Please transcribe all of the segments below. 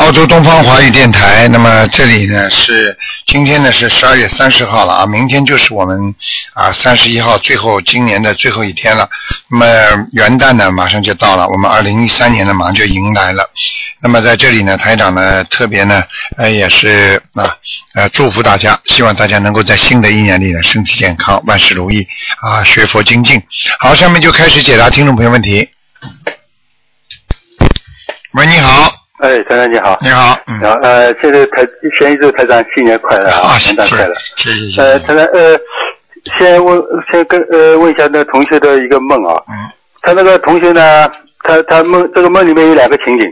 澳洲东方华语电台。那么这里呢是今天呢是十二月三十号了啊，明天就是我们啊三十一号最后今年的最后一天了。那么元旦呢马上就到了，我们二零一三年呢马上就迎来了。那么在这里呢，台长呢特别呢呃也是啊呃祝福大家，希望大家能够在新的一年里呢身体健康，万事如意啊，学佛精进。好，下面就开始解答听众朋友问题。喂，你好，哎，台长你好。你好，嗯，然后呃，现在台先祝台长新年快乐啊，元旦快乐。谢谢谢呃，谢，台长呃，先问先跟呃问一下那同学的一个梦啊，嗯他那个同学呢，他他梦这个梦里面有两个情景，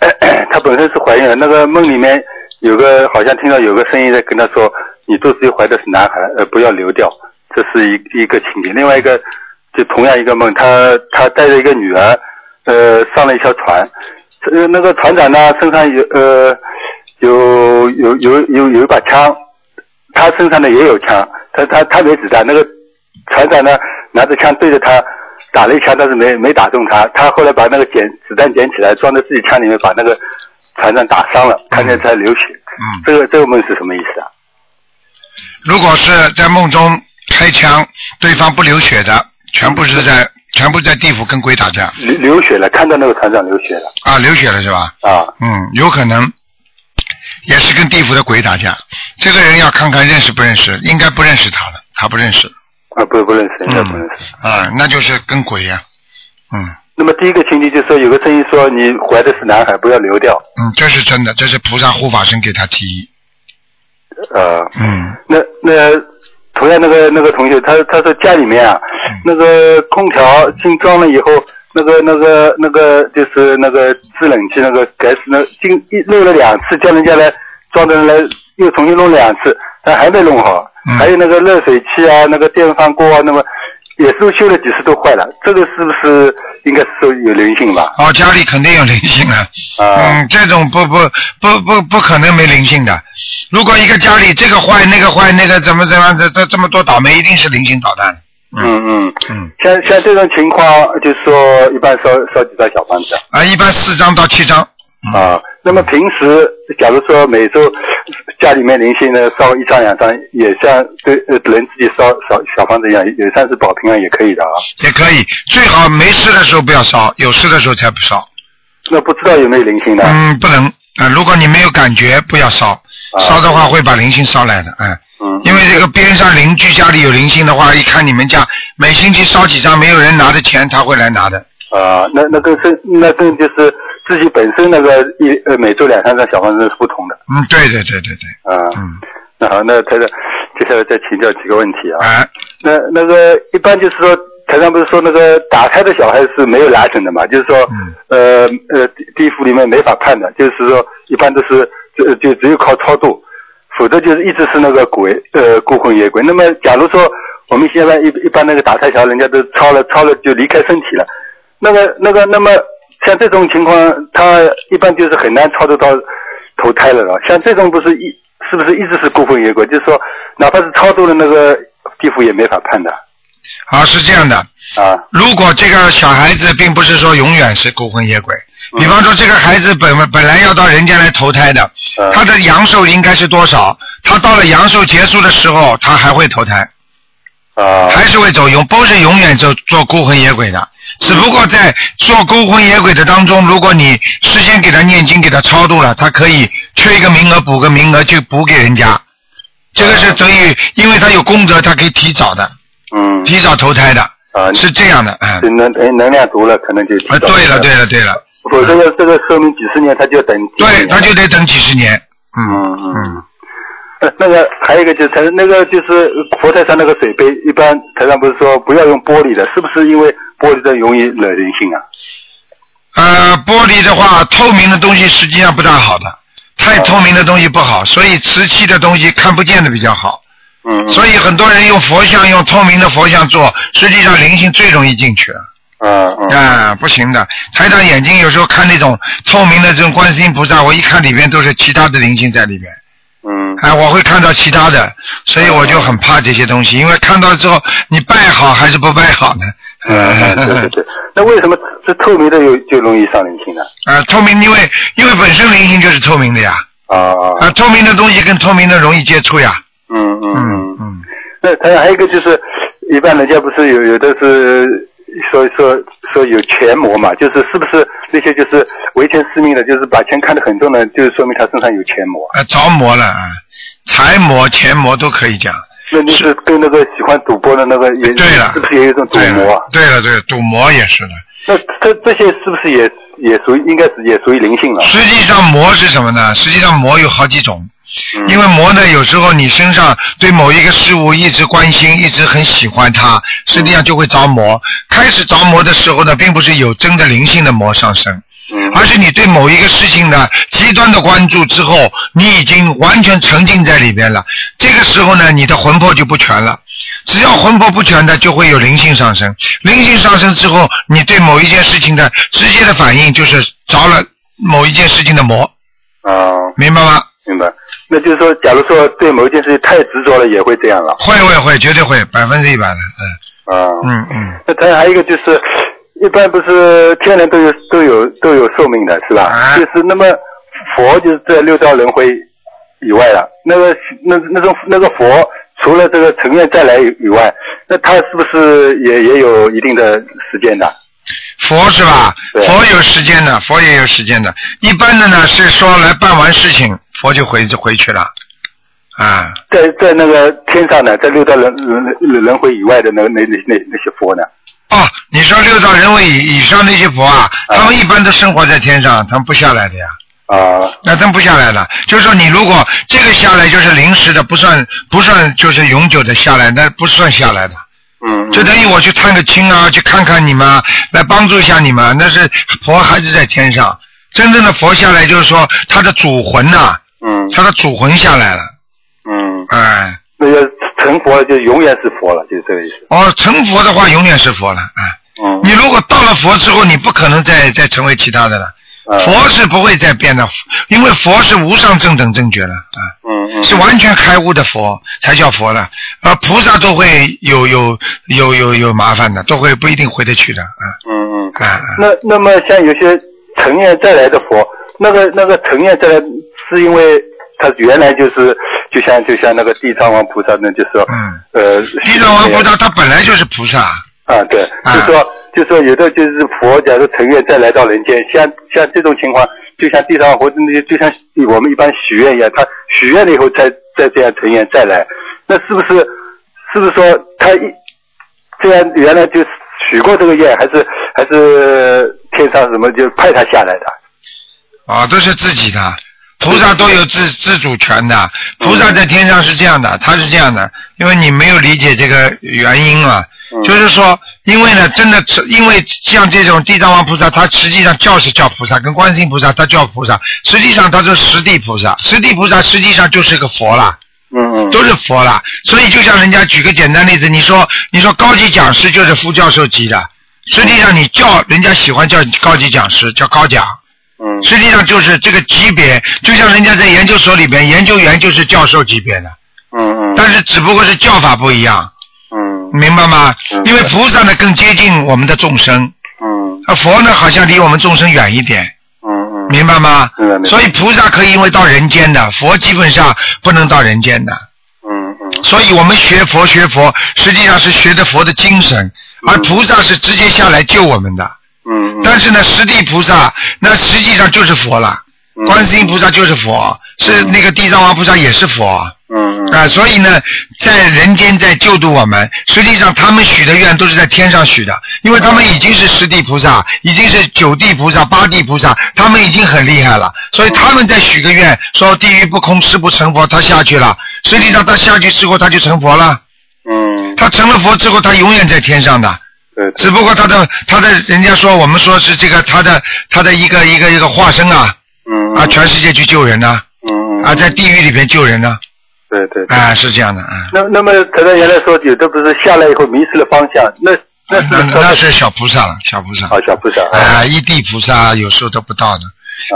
他他本身是怀孕了，那个梦里面有个好像听到有个声音在跟他说，你肚子里怀的是男孩，呃，不要流掉，这是一一个情景。另外一个就同样一个梦，他他带着一个女儿，呃，上了一条船，呃，那个船长呢身上有呃有有有有有一把枪，他身上呢也有枪，他他他没子弹，那个船长呢拿着枪对着他打了一枪，但是没没打中他，他后来把那个捡子弹捡起来装在自己枪里面，把那个船长打伤了，看见他流血。嗯，这个这个梦是什么意思啊？如果是在梦中开枪，对方不流血的，全部是在全部在地府跟鬼打架流流血了，看到那个船长流血了啊，流血了是吧？啊嗯，有可能也是跟地府的鬼打架。这个人要看看认识不认识，应该不认识他了，他不认识。啊不不认识，应该不认识。啊，那就是跟鬼呀、嗯那么第一个情节就是说有个声音说你怀的是男孩，不要流掉。嗯，这是真的，这是菩萨护法神给他提议。呃，嗯那那同样那个那个同学，他他说家里面啊，嗯那个空调新装了以后，那个那个那个就是那个制冷器那个该是那进一漏了两次，叫人家来装的人来又重新弄两次，但还没弄好。嗯还有那个热水器啊，那个电饭锅啊，那么也是修了几次都坏了，这个是不是应该是有灵性吧？哦，家里肯定有灵性了。啊嗯，这种不不不不不可能没灵性的。如果一个家里这个坏那个坏那个怎么怎么这这这么多倒霉，一定是灵性捣蛋。嗯嗯，嗯像像这种情况，就是说一般烧烧几张小房子啊？啊，一般四张到七张。嗯啊，那么平时假如说每周家里面零星的烧一张两张，也像对呃人自己烧烧小房子一样，也算是保平安也可以的啊。也可以，最好没事的时候不要烧，有事的时候才不烧。那不知道有没有灵性的？嗯，不能啊、如果你没有感觉，不要烧，烧的话会把灵性烧来的，哎、嗯，因为这个边上邻居家里有灵性的话，一看你们家每星期烧几张，没有人拿的钱，他会来拿的。啊，那那跟是那跟就是自己本身那个一呃每周两三张小房子是不同的嗯，对对对对对，啊。嗯，那好，那台长接下来再请教几个问题啊。啊、那那个一般就是说，台上不是说那个打胎的小孩是没有来生的嘛？就是说，嗯呃呃，地地府里面没法判的，就是说一般都是就就只有靠超度，否则就是一直是那个鬼呃孤魂野鬼。那么假如说我们现在一一般那个打胎小孩，人家都超了超了就离开身体了，那个那个那么像这种情况，他一般就是很难操作到投胎了了。像这种不是一是不是一直是孤魂野鬼？就是说，哪怕是超度了那个地府也没法判的啊是这样的，啊。如果这个小孩子并不是说永远是孤魂野鬼，比方说这个孩子本本来要到人间来投胎的，嗯他的阳寿应该是多少？他到了阳寿结束的时候，他还会投胎，啊还是会走永，不是永远做做孤魂野鬼的。只不过在做勾魂野鬼的当中，如果你事先给他念经，给他超度了，他可以缺一个名额补个名额，就补给人家。这个是等于，因为他有功德，他可以提早的，嗯提早投胎的，啊，是这样的，嗯。能能能量足了，可能就啊，对了，对了，对了，否则这个寿命几十年，他就等对，他就得等几十年。嗯嗯那个还有一个就是台那个就是佛台上那个水杯，一般台上不是说不要用玻璃的，是不是因为玻璃的容易惹人性啊？呃，玻璃的话，透明的东西实际上不大好的，太哦透明的东西不好，所以瓷器的东西看不见的比较好。嗯，所以很多人用佛像，用透明的佛像做，实际上灵性最容易进去了。嗯嗯啊，不行的。台长眼睛有时候看那种透明的这种观世音菩萨，我一看里面都是其他的灵性在里面。嗯哎，我会看到其他的，所以我就很怕这些东西，因为看到之后，你拜好还是不拜好呢？嗯，对对对。那为什么是透明的有就容易上灵性呢？啊，透明，因为因为本身灵性就是透明的呀，啊啊啊，透明的东西跟透明的容易接触呀，嗯嗯嗯那他还有一个就是，一般人家不是有有的是说说说有钱魔嘛，就是是不是那些就是维权司命的，就是把钱看得很重的，就是说明他身上有钱魔。啊，着魔了啊，财魔、钱魔都可以讲。那就是跟那个喜欢赌博的那个也对了是不是也有一种赌对魔啊了？，对了，对了，赌魔也是的。那这这些是不是也也属于应该是也属于灵性了？实际上魔是什么呢？实际上魔有好几种，嗯因为魔呢，有时候你身上对某一个事物一直关心，一直很喜欢它，实际上就会着魔。开始着魔的时候呢，并不是有真的灵性的魔上升，嗯而是你对某一个事情的极端的关注之后，你已经完全沉浸在里边了。这个时候呢，你的魂魄就不全了。只要魂魄不全的，就会有灵性上升。灵性上升之后，你对某一件事情的直接的反应就是着了某一件事情的魔，啊，明白吗？明白。那就是说，假如说对某一件事情太执着了，也会这样了。会会会，绝对会，百分之一百的，啊，嗯嗯嗯。那当然还有一个就是，一般不是天人都有都有都有寿命的是吧？啊就是那么佛就是在六道轮回以外了，那个那那种那个佛除了这个成愿再来以外，那他是不是也也有一定的时间的？佛是吧？对佛有时间的，佛也有时间的。一般的呢是说来办完事情，佛就回就回去了，啊，在在那个天上呢，在六道轮轮轮轮回以外的那那那那那些佛呢？哦，你说六道人位以以上那些佛啊，啊他们一般都生活在天上，他们不下来的呀。啊那真不下来的，就是说你如果这个下来就是临时的，不算不算就是永久的下来，那不算下来的。嗯，就等于我去探个亲啊，去看看你们啊，来帮助一下你们，那是佛还是在天上。真正的佛下来，就是说他的主魂呐、嗯他的主魂下来了，嗯，哎，那个成佛就永远是佛了，就是这个意思。哦，成佛的话永远是佛了，啊，嗯，你如果到了佛之后，你不可能再再成为其他的了，啊佛是不会再变的，因为佛是无上正等正觉了，啊。嗯嗯是完全开悟的佛才叫佛了，啊菩萨都会有有有有有麻烦的，都会不一定回得去的啊嗯嗯。啊啊！那那么像有些成愿再来的佛，那个那个成愿再来，是因为他原来就是就像就像那个地藏王菩萨，那就是说，嗯呃，地藏王菩萨他本来就是菩萨，啊，对，啊就说就说有的就是佛，假如成愿再来到人间，像像这种情况，就像地藏王菩萨那些，就像我们一般许愿一样，他许愿了以后再再这样成愿再来，那是不是是不是说他一这样原来就许过这个愿，还是还是天上什么就派他下来的？啊，都是自己的。菩萨都有自自主权的，菩萨在天上是这样的，他是这样的，因为你没有理解这个原因啊，嗯。就是说，因为呢，真的因为像这种地藏王菩萨，他实际上叫是叫菩萨，跟观世音菩萨他叫菩萨，实际上他是实地菩萨，实地菩萨实际上就是个佛啦。嗯嗯，都是佛啦。所以就像人家举个简单例子，你说你说高级讲师就是副教授级的，实际上你叫人家喜欢叫高级讲师叫高讲，嗯。实际上就是这个级别，就像人家在研究所里边，研究员就是教授级别的，嗯嗯。但是只不过是叫法不一样，嗯。明白吗？嗯？因为菩萨呢更接近我们的众生，嗯。而佛呢好像离我们众生远一点。嗯嗯，明白吗？所以菩萨可以因为到人间的，佛基本上不能到人间的。嗯嗯。所以我们学佛学佛，实际上是学的佛的精神，而菩萨是直接下来救我们的。但是呢，十地菩萨那实际上就是佛了，嗯。观世音菩萨就是佛，是那个地藏王菩萨也是佛。啊，所以呢，在人间在救度我们，实际上他们许的愿都是在天上许的，因为他们已经是十地菩萨，已经是九地菩萨、八地菩萨，他们已经很厉害了，所以他们在许个愿，说地狱不空，誓不成佛，他下去了，实际上他下去之后他就成佛了，嗯，他成了佛之后，他永远在天上的，对对只不过他的他的人家说我们说是这个他的他的一个一个一个化身啊嗯啊，全世界去救人呢嗯啊，在地狱里边救人呢。对对。啊，是这样的啊。那那么可能原来说有的不是下来以后迷失了方向，那那那那是小菩萨了，小菩萨。啊，小菩萨。啊，一地菩萨有时候都不到的。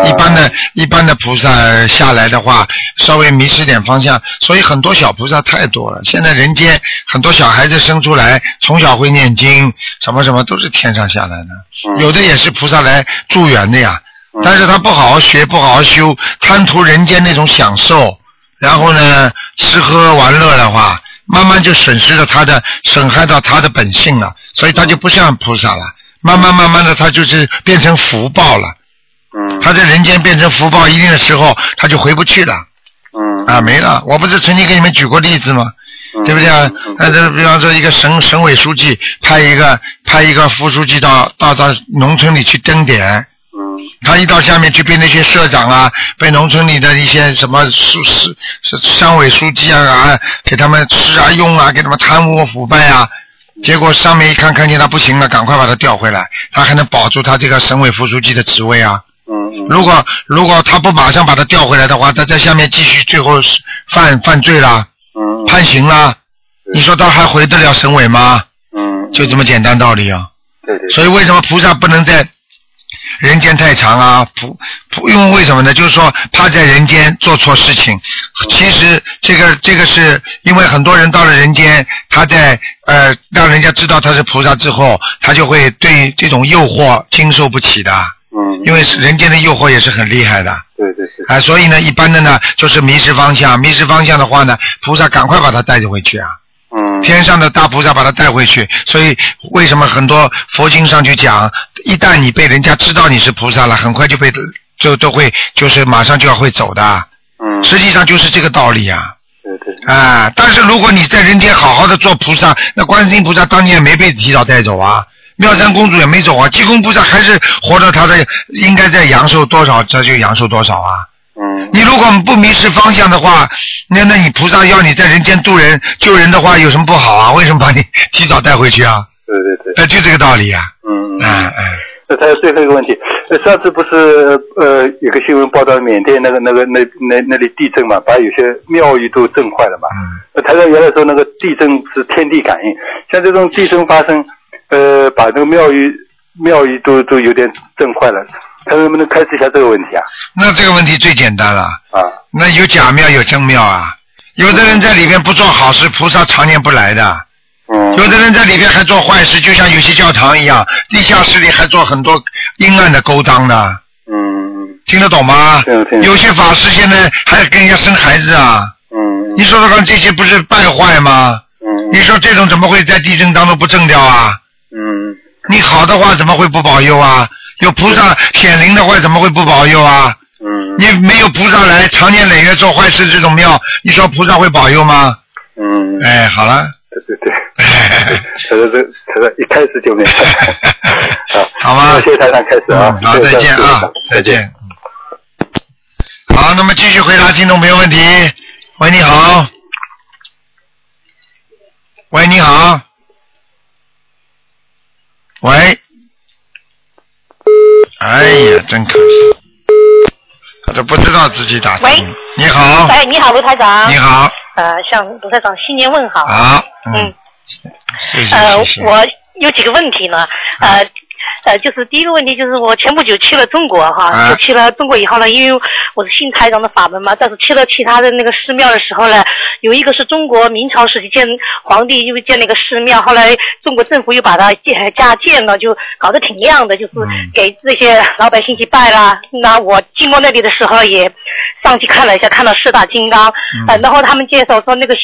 一般的、一般的菩萨下来的话，稍微迷失点方向，所以很多小菩萨太多了。现在人间很多小孩子生出来，从小会念经，什么什么都是天上下来的，有的也是菩萨来助缘的呀。但是他不好好学，不好好修，贪图人间那种享受，然后呢，吃喝玩乐的话，慢慢就损失了他的，损害到他的本性了，所以他就不像菩萨了。慢慢慢慢的，他就是变成福报了。嗯。他在人间变成福报一定的时候，他就回不去了。嗯。啊，没了！我不是曾经给你们举过例子吗？对不对啊？那这比方说，一个省省委书记派一个派一个副书记到到到农村里去蹲点。他一到下面去被那些社长啊，被农村里的一些什么书市是乡委书记啊啊，给他们吃啊用啊，给他们贪污腐败啊，结果上面一看看见他不行了，赶快把他调回来，他还能保住他这个省委副书记的职位啊。嗯如果如果他不马上把他调回来的话，他在下面继续最后犯犯罪啦，嗯判刑啦，你说他还回得了省委吗？嗯。就这么简单道理啊。对对。所以为什么菩萨不能在？人间太长啊，菩菩，因为为什么呢？就是说怕在人间做错事情。其实这个这个是因为很多人到了人间，他在呃让人家知道他是菩萨之后，他就会对这种诱惑经受不起的。嗯。因为是人间的诱惑也是很厉害的。对对对。啊，所以呢，一般的呢就是迷失方向，迷失方向的话呢，菩萨赶快把他带着回去啊。嗯。天上的大菩萨把他带回去，所以为什么很多佛经上去讲，一旦你被人家知道你是菩萨了，很快就被就都会就是马上就要会走的。嗯。实际上就是这个道理啊。对对。啊，但是如果你在人间好好的做菩萨，那观世音菩萨当年也没被提早带走啊，妙山公主也没走啊，济公菩萨还是活着，他的应该在阳寿多少，他就阳寿多少啊。嗯。你如果不迷失方向的话，那那你菩萨要你在人间渡人救人的话，有什么不好啊？为什么把你提早带回去啊？对对对。那就这个道理啊。嗯嗯。嗯嗯。那还有最后一个问题，呃上次不是呃有个新闻报道缅甸那个那个那那那里地震嘛，把有些庙宇都震坏了嘛。嗯。呃，台上原来说那个地震是天地感应，像这种地震发生，呃，把那个庙宇庙宇都都有点震坏了，他能不能开始一下这个问题啊？那这个问题最简单了。啊。那有假庙有真庙啊，有的人在里面不做好事，菩萨常年不来的。嗯。有的人在里面还做坏事，就像有些教堂一样，地下室里还做很多阴暗的勾当呢。嗯。听得懂吗？有些法师现在还跟人家生孩子啊。嗯。你说说看，这些不是败坏吗？嗯。你说这种怎么会在地震当中不震掉啊？嗯。你好的话怎么会不保佑啊？有菩萨显灵的话怎么会不保佑啊？嗯。你没有菩萨来，常年累月做坏事这种庙，你说菩萨会保佑吗？嗯。哎，好了。对对对。他说这，他说一开始就没有。好，好吗？谢谢台长开始啊。好，再见啊，再见。好，那么继续回答听众朋友问题。喂，你好。喂，你好。喂。哎呀，真可惜，他都不知道自己打通。喂，你好。哎，你好，卢台长。你好。呃，向卢台长新年问好。好。嗯。谢谢呃，谢谢。我有几个问题呢，呃。呃，就是第一个问题，就是我前不久去了中国哈，啊就去了中国以后呢，因为我是信台长的法门嘛，但是去了其他的那个寺庙的时候呢，有一个是中国明朝时期建皇帝又建了一个寺庙，后来中国政府又把它建加建了，就搞得挺亮的，就是给这些老百姓去拜啦。那我经过那里的时候也上去看了一下，看到四大金刚，呃，然后他们介绍说那个。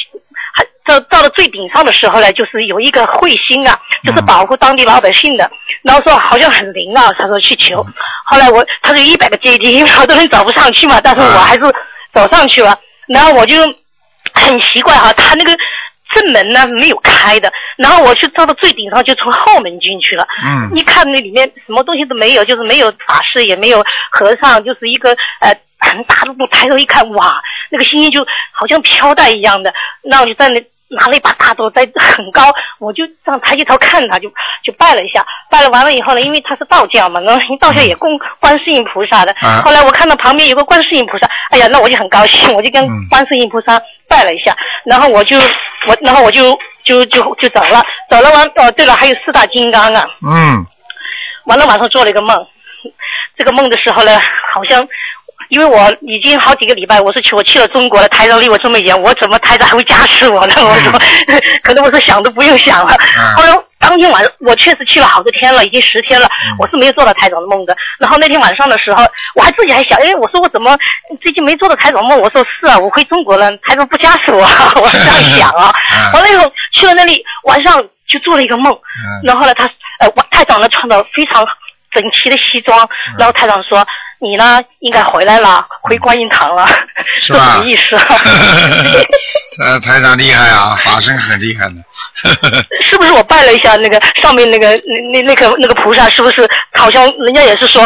还到到了最顶上的时候呢，就是有一个彗星啊，就是保护当地老百姓的。然后说好像很灵啊，他说去求。后来我他说一百个阶梯，因为好多人找不上去嘛，但是我还是走上去了。然后我就很奇怪哈、他那个正门呢没有开的，然后我去到了最顶上，就从后门进去了。嗯。一看那里面什么东西都没有，就是没有法师，也没有和尚，就是一个呃很大的路。抬头一看，哇，那个星星就好像飘带一样的。那我就在那拿了一把大刀在很高，我就这样抬起头看他，就就拜了一下。拜了完了以后呢，因为他是道教嘛，然后道教也供观世音菩萨的。啊后来我看到旁边有个观世音菩萨，哎呀，那我就很高兴，我就跟嗯观世音菩萨拜了一下，然后我就我然后我就就就就走了，走了完哦，对了，还有四大金刚啊，嗯完了晚上做了一个梦，这个梦的时候呢，好像因为我已经好几个礼拜，我是去我去了中国了，台长离我这么远，我怎么台长还会加持我呢？我说，可能我说想都不用想了。嗯后来当天晚上，我确实去了好多天了，已经十天了，嗯我是没有做到台长的梦的。然后那天晚上的时候，我还自己还想，哎，我说我怎么最近没做到台长梦？我说是啊，我回中国了，台长不加持我，我是这样想啊。嗯完了以后去了那里，晚上就做了一个梦。嗯然后呢，他呃，我太长呢穿的非常整齐的西装，嗯然后台长说：“你呢，应该回来了，回观音堂了。”是吧什么意思？呃，台长厉害啊，法身很厉害的。是不是我拜了一下那个上面那个那那那个那个菩萨？是不是好像人家也是说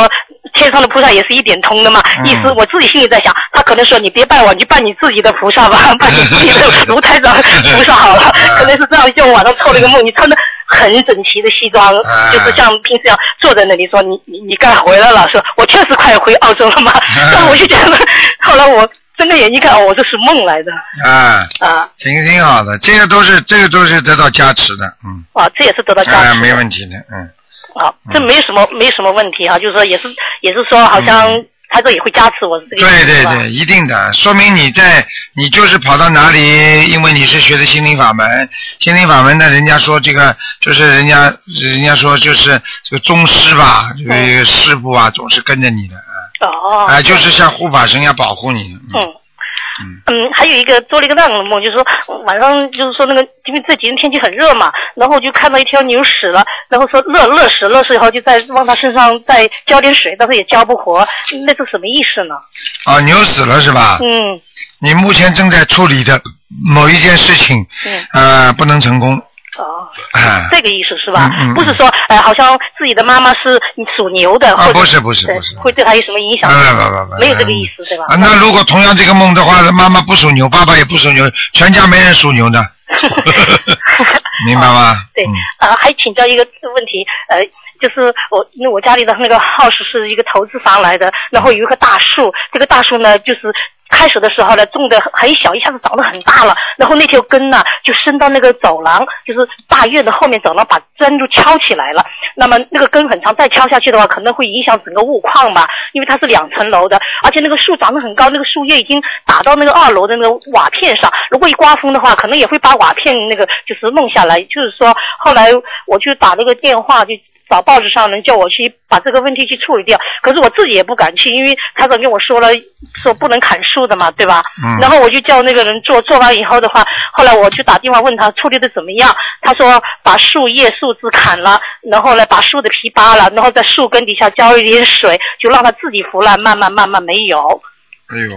天上的菩萨也是一点通的嘛？嗯意思我自己心里在想，他可能说你别拜我，你就拜你自己的菩萨吧，拜你自己的卢台长菩萨好了。可能是这样，就晚上做了一个梦，你穿的很整齐的西装，啊就是像平时一样坐在那里说你你你该回来了，说我确实快回澳洲了嘛。那我就觉得，后来我睁开眼睛看，我，这是梦来的啊，啊挺挺好的，这个都是这个都是得到加持的，嗯，啊，这也是得到加持。没问题的，嗯，啊，这没什么没什么问题哈、就是说也是也是说好像他这也会加持我对对对，一定的，说明你在你就是跑到哪里，因为你是学的心灵法门，心灵法门呢，人家说这个就是人家人家说就是这个宗师吧，这个师傅啊，总是跟着你的，啊，哦，啊，就是像护法神要保护你，嗯。嗯。嗯，还有一个做了一个那样的梦，就是说晚上就是说那个，因为这几天天气很热嘛，然后就看到一条牛死了，然后说热热死热死以后就再往它身上再浇点水，但是也浇不活，那是什么意思呢？啊，牛死了是吧？嗯你目前正在处理的某一件事情，嗯呃，不能成功，哦，啊，这个意思是吧？嗯不是说呃好像自己的妈妈是属牛的，或者啊不是不是不是会对他有什么影响？不不不不，没有这个意思对吧？啊，那如果同样这个梦的话，妈妈不属牛，爸爸也不属牛，全家没人属牛的，明白吗？对嗯，啊，还请教一个问题，呃，就是我那我家里的那个 house 是一个投资房来的，然后有一棵大树，这个大树呢，就是开始的时候呢种的很小，一下子长得很大了，然后那条根呢就伸到那个走廊，就是大院的后面走廊，把砖就敲起来了。那么那个根很长，再敲下去的话，可能会影响整个物况吧，因为它是两层楼的，而且那个树长得很高，那个树叶已经打到那个二楼的那个瓦片上，如果一刮风的话，可能也会把瓦片那个就是弄下来。就是说，后来我去打那个电话，就找报纸上人叫我去把这个问题去处理掉，可是我自己也不敢去，因为台长跟我说了，说不能砍树的嘛，对吧？嗯然后我就叫那个人做，做完以后的话，后来我就打电话问他处理的怎么样，他说把树叶、树枝砍了，然后呢把树的皮扒了，然后在树根底下浇一点水，就让它自己腐烂，慢慢慢慢没有。哎呦，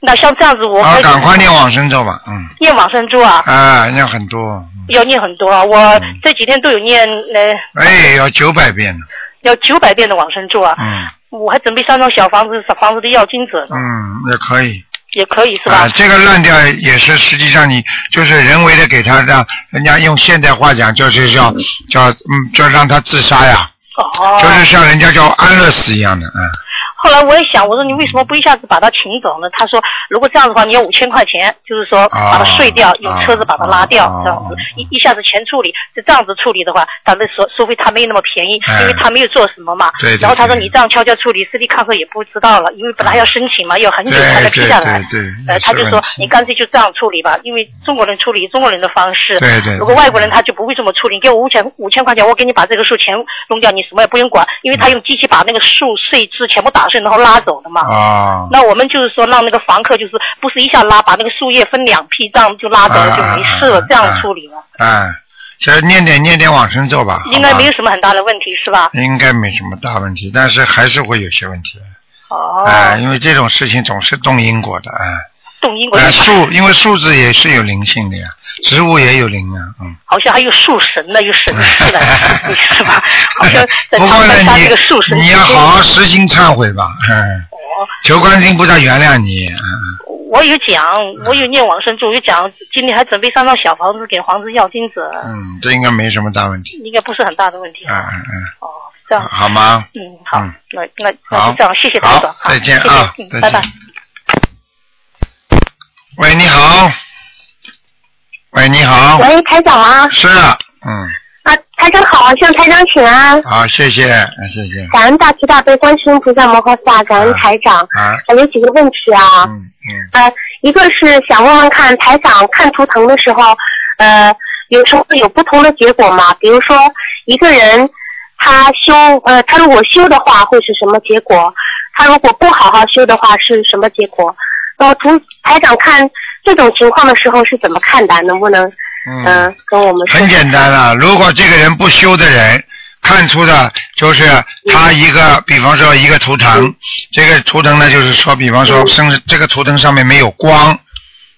那像这样子我，好，赶快念往生咒吧，嗯，念往生咒啊，啊，念很多，嗯。要念很多啊，我这几天都有念呃哎，要九百遍呢，要九百遍的往生咒啊，嗯。我还准备三张小房子，小房子的要金子，嗯，也可以，也可以是吧？啊，这个烂掉也是实际上你就是人为的给他让人家用现代话讲就是叫叫嗯，叫让他自杀呀，哦，就是像人家叫安乐死一样的，嗯。后来我也想，我说你为什么不一下子把他请走呢？他说，如果这样的话，你要五千块钱，就是说把他睡掉，用车子把他拉掉，啊这样子一一下子全处理。就这样子处理的话，他的收收费他没有那么便宜，哎因为他没有做什么嘛。对对然后他说你这样悄悄处理，斯蒂康克也不知道了，因为本来要申请嘛，要很久才能批下来。对对对呃，他就说你干脆就这样处理吧，因为中国人处理中国人的方式。对对对如果外国人他就不会这么处理，你给我五千五千块钱，我给你把这个树全弄掉，你什么也不用管，因为他用机器把那个树碎枝全部打碎，然后拉走的嘛。啊，那我们就是说让那个房客就是不是一下拉，把那个树叶分两批，这样就拉走了就没事了，啊这样处理了，哎，先念点念点往生咒吧，应该没有什么很大的问题是吧？吧？应该没什么大问题，但是还是会有些问题，哦，哎，因为这种事情总是动因果的，哎，动因果哎，树因为树字也是有灵性的呀，植物也有灵啊，嗯。好像还有树神呢，有神似的，是吧？好像在不过呢长白，山这个树神你你要好好实心忏悔吧，嗯，哦，求观世音菩萨原谅你，嗯，我有讲，我有念往生咒，有讲，今天还准备上张小房子给黄子要金子，嗯，这应该没什么大问题。应该不是很大的问题。嗯嗯嗯，哦，这样，好吗？嗯，好嗯，那那那就这样，谢谢台长，好再见谢谢啊嗯，拜拜。喂，你好。喂，你好。喂，台长啊？是啊，嗯，啊，台长好，向台长请安。好，谢谢，啊谢谢。感恩大慈大悲观世音菩萨摩诃萨，感恩台长。啊，啊，有几个问题啊。嗯嗯，呃，一个是想问问看，台长看图腾的时候，呃，有时候会有不同的结果吗？比如说，一个人他修，呃，他如果修的话会是什么结果？他如果不好好修的话是什么结果？那么图台长看这种情况的时候是怎么看的？能不能嗯、嗯，跟我们说？很简单啊。如果这个人不修的人，看出的就是他一个，比方说一个图腾，这个图腾呢，就是说，比方说身这个图腾上面没有光。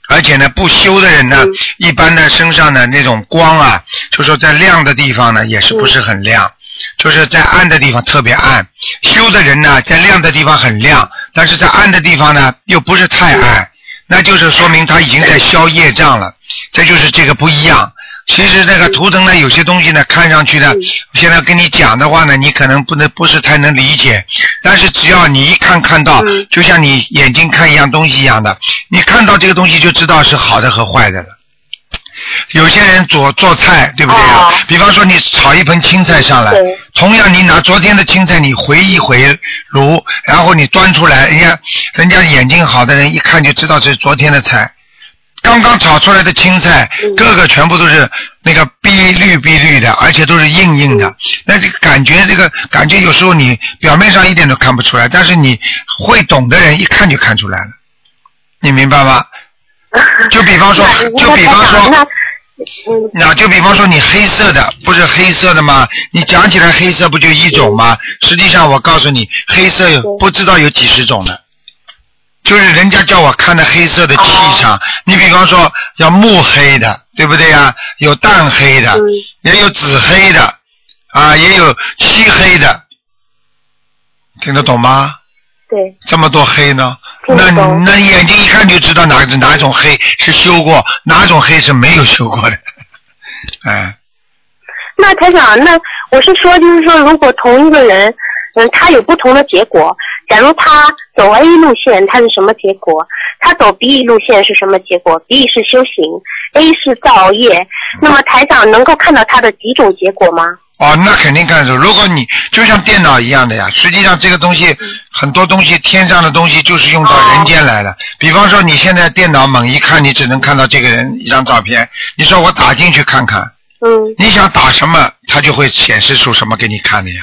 而且呢，不修的人呢，嗯一般的身上的那种光啊，就说在亮的地方呢，也是不是很亮，就是在暗的地方特别暗。修的人呢，在亮的地方很亮，但是在暗的地方呢，又不是太暗，那就是说明他已经在消业障了。这就是这个不一样。其实这个图腾呢，有些东西呢，看上去呢，现在跟你讲的话呢，你可能不能不是太能理解，但是只要你一看看到，嗯就像你眼睛看一样东西一样的，你看到这个东西就知道是好的和坏的了。有些人做做菜，对不对啊？哦比方说你炒一盆青菜上来，同样你拿昨天的青菜你回一回炉，然后你端出来，人家人家眼睛好的人一看就知道这是昨天的菜。刚刚炒出来的青菜，嗯个个全部都是那个碧绿碧绿的，而且都是硬硬的。那这个感觉，这个感觉有时候你表面上一点都看不出来，但是你会懂的人一看就看出来了。你明白吗？就比方说，就比方说，那就比方说你黑色的不是黑色的吗？你讲起来黑色不就一种吗？实际上我告诉你，黑色有不知道有几十种呢，就是人家叫我看的黑色的气场。你比方说要木黑的，对不对呀？有淡黑的，嗯也有紫黑的，啊，也有漆黑的，听得懂吗？对，这么多黑呢？那那眼睛一看就知道哪哪种黑是修过，哪种黑是没有修过的。哎，那台长，那我是说，就是说，如果同一个人，嗯，他有不同的结果，假如他走 A 路线，他是什么结果？他走 B 路线是什么结果？B 是修行，A 是造业。那么台长能够看到他的几种结果吗？哦，那肯定看得出。如果你就像电脑一样的呀，实际上这个东西、很多东西，天上的东西就是用到人间来的。比方说，你现在电脑猛一看，你只能看到这个人一张照片。你说我打进去看看，嗯你想打什么，它就会显示出什么给你看的呀。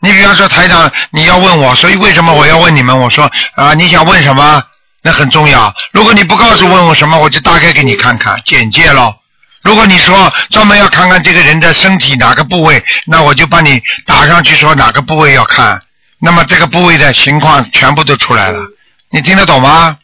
你比方说台长，你要问我，所以为什么我要问你们？我说啊，你想问什么？那很重要。如果你不告诉问我什么，我就大概给你看看简介咯。如果你说专门要看看这个人的身体哪个部位，那我就帮你打上去说哪个部位要看，那么这个部位的情况全部都出来了。你听得懂吗？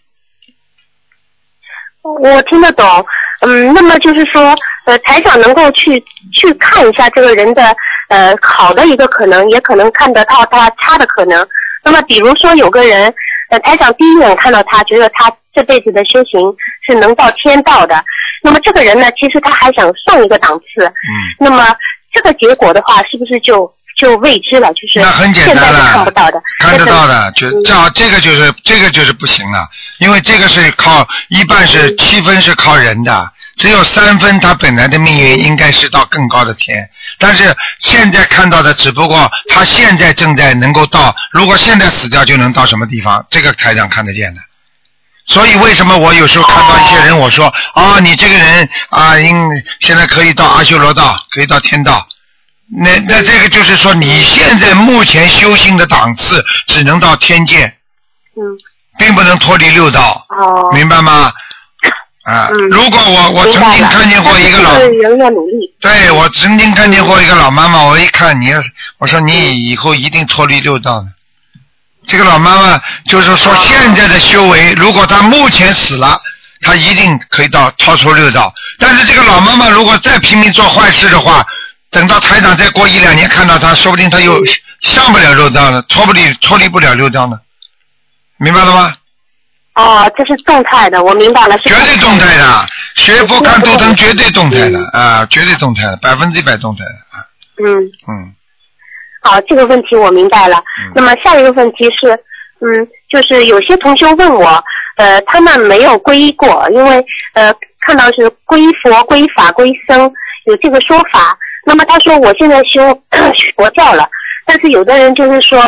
我听得懂。嗯，那么就是说，呃，台长能够去去看一下这个人的呃好的一个可能，也可能看得到他差的可能。那么比如说有个人，呃，台长第一眼看到他，觉得他这辈子的修行是能到天道的。那么这个人呢，其实他还想上一个档次。嗯。那么这个结果的话，是不是就就未知了？就是那很简现在是单了，看不到的。看得到的，就嗯这样，这个就是这个就是不行了，因为这个是靠一半是嗯七分是靠人的，只有三分他本来的命运应该是到更高的天，但是现在看到的只不过他现在正在能够到，如果现在死掉就能到什么地方，这个台长看得见的。所以为什么我有时候看到一些人，我说啊，你这个人啊，应现在可以到阿修罗道，可以到天道。那那这个就是说，你现在目前修行的档次只能到天界，嗯，并不能脱离六道，哦，明白吗？啊，嗯如果我我曾经看见过一个老但是这人要努力。对，我曾经看见过一个老妈妈，我一看你，我说你以后一定脱离六道的。这个老妈妈就是说，现在的修为，如果她目前死了，她一定可以到超出六道。但是这个老妈妈如果再拼命做坏事的话，等到台长再过一两年看到她，说不定她又上不了六道了，脱不离脱离不了六道呢。明白了吗？哦，这是动态的，我明白了，是绝对动态的，学佛看图腾绝对动态的嗯啊，绝对动态的，百分之一百动态的啊，嗯，嗯，好，这个问题我明白了。嗯那么下一个问题是，嗯，就是有些同学问我，呃，他们没有皈依过，因为呃看到是皈依佛、皈依法、皈依僧有这个说法。那么他说我现在修 佛教了，但是有的人就是说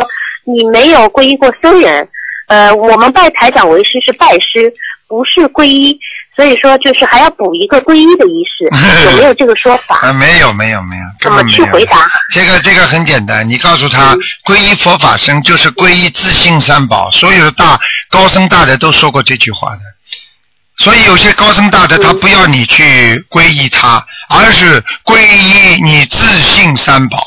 你没有皈依过僧人，呃，我们拜台长为师是拜师，不是皈依，所以说就是还要补一个皈依的仪式，有没有这个说法？啊，没有没有没有，根本没有。去回答？这个这个很简单，你告诉他，嗯皈依佛法僧就是皈依自信三宝，所有的大高僧大德都说过这句话的。所以有些高僧大德他嗯不要你去皈依他，而是皈依你自信三宝，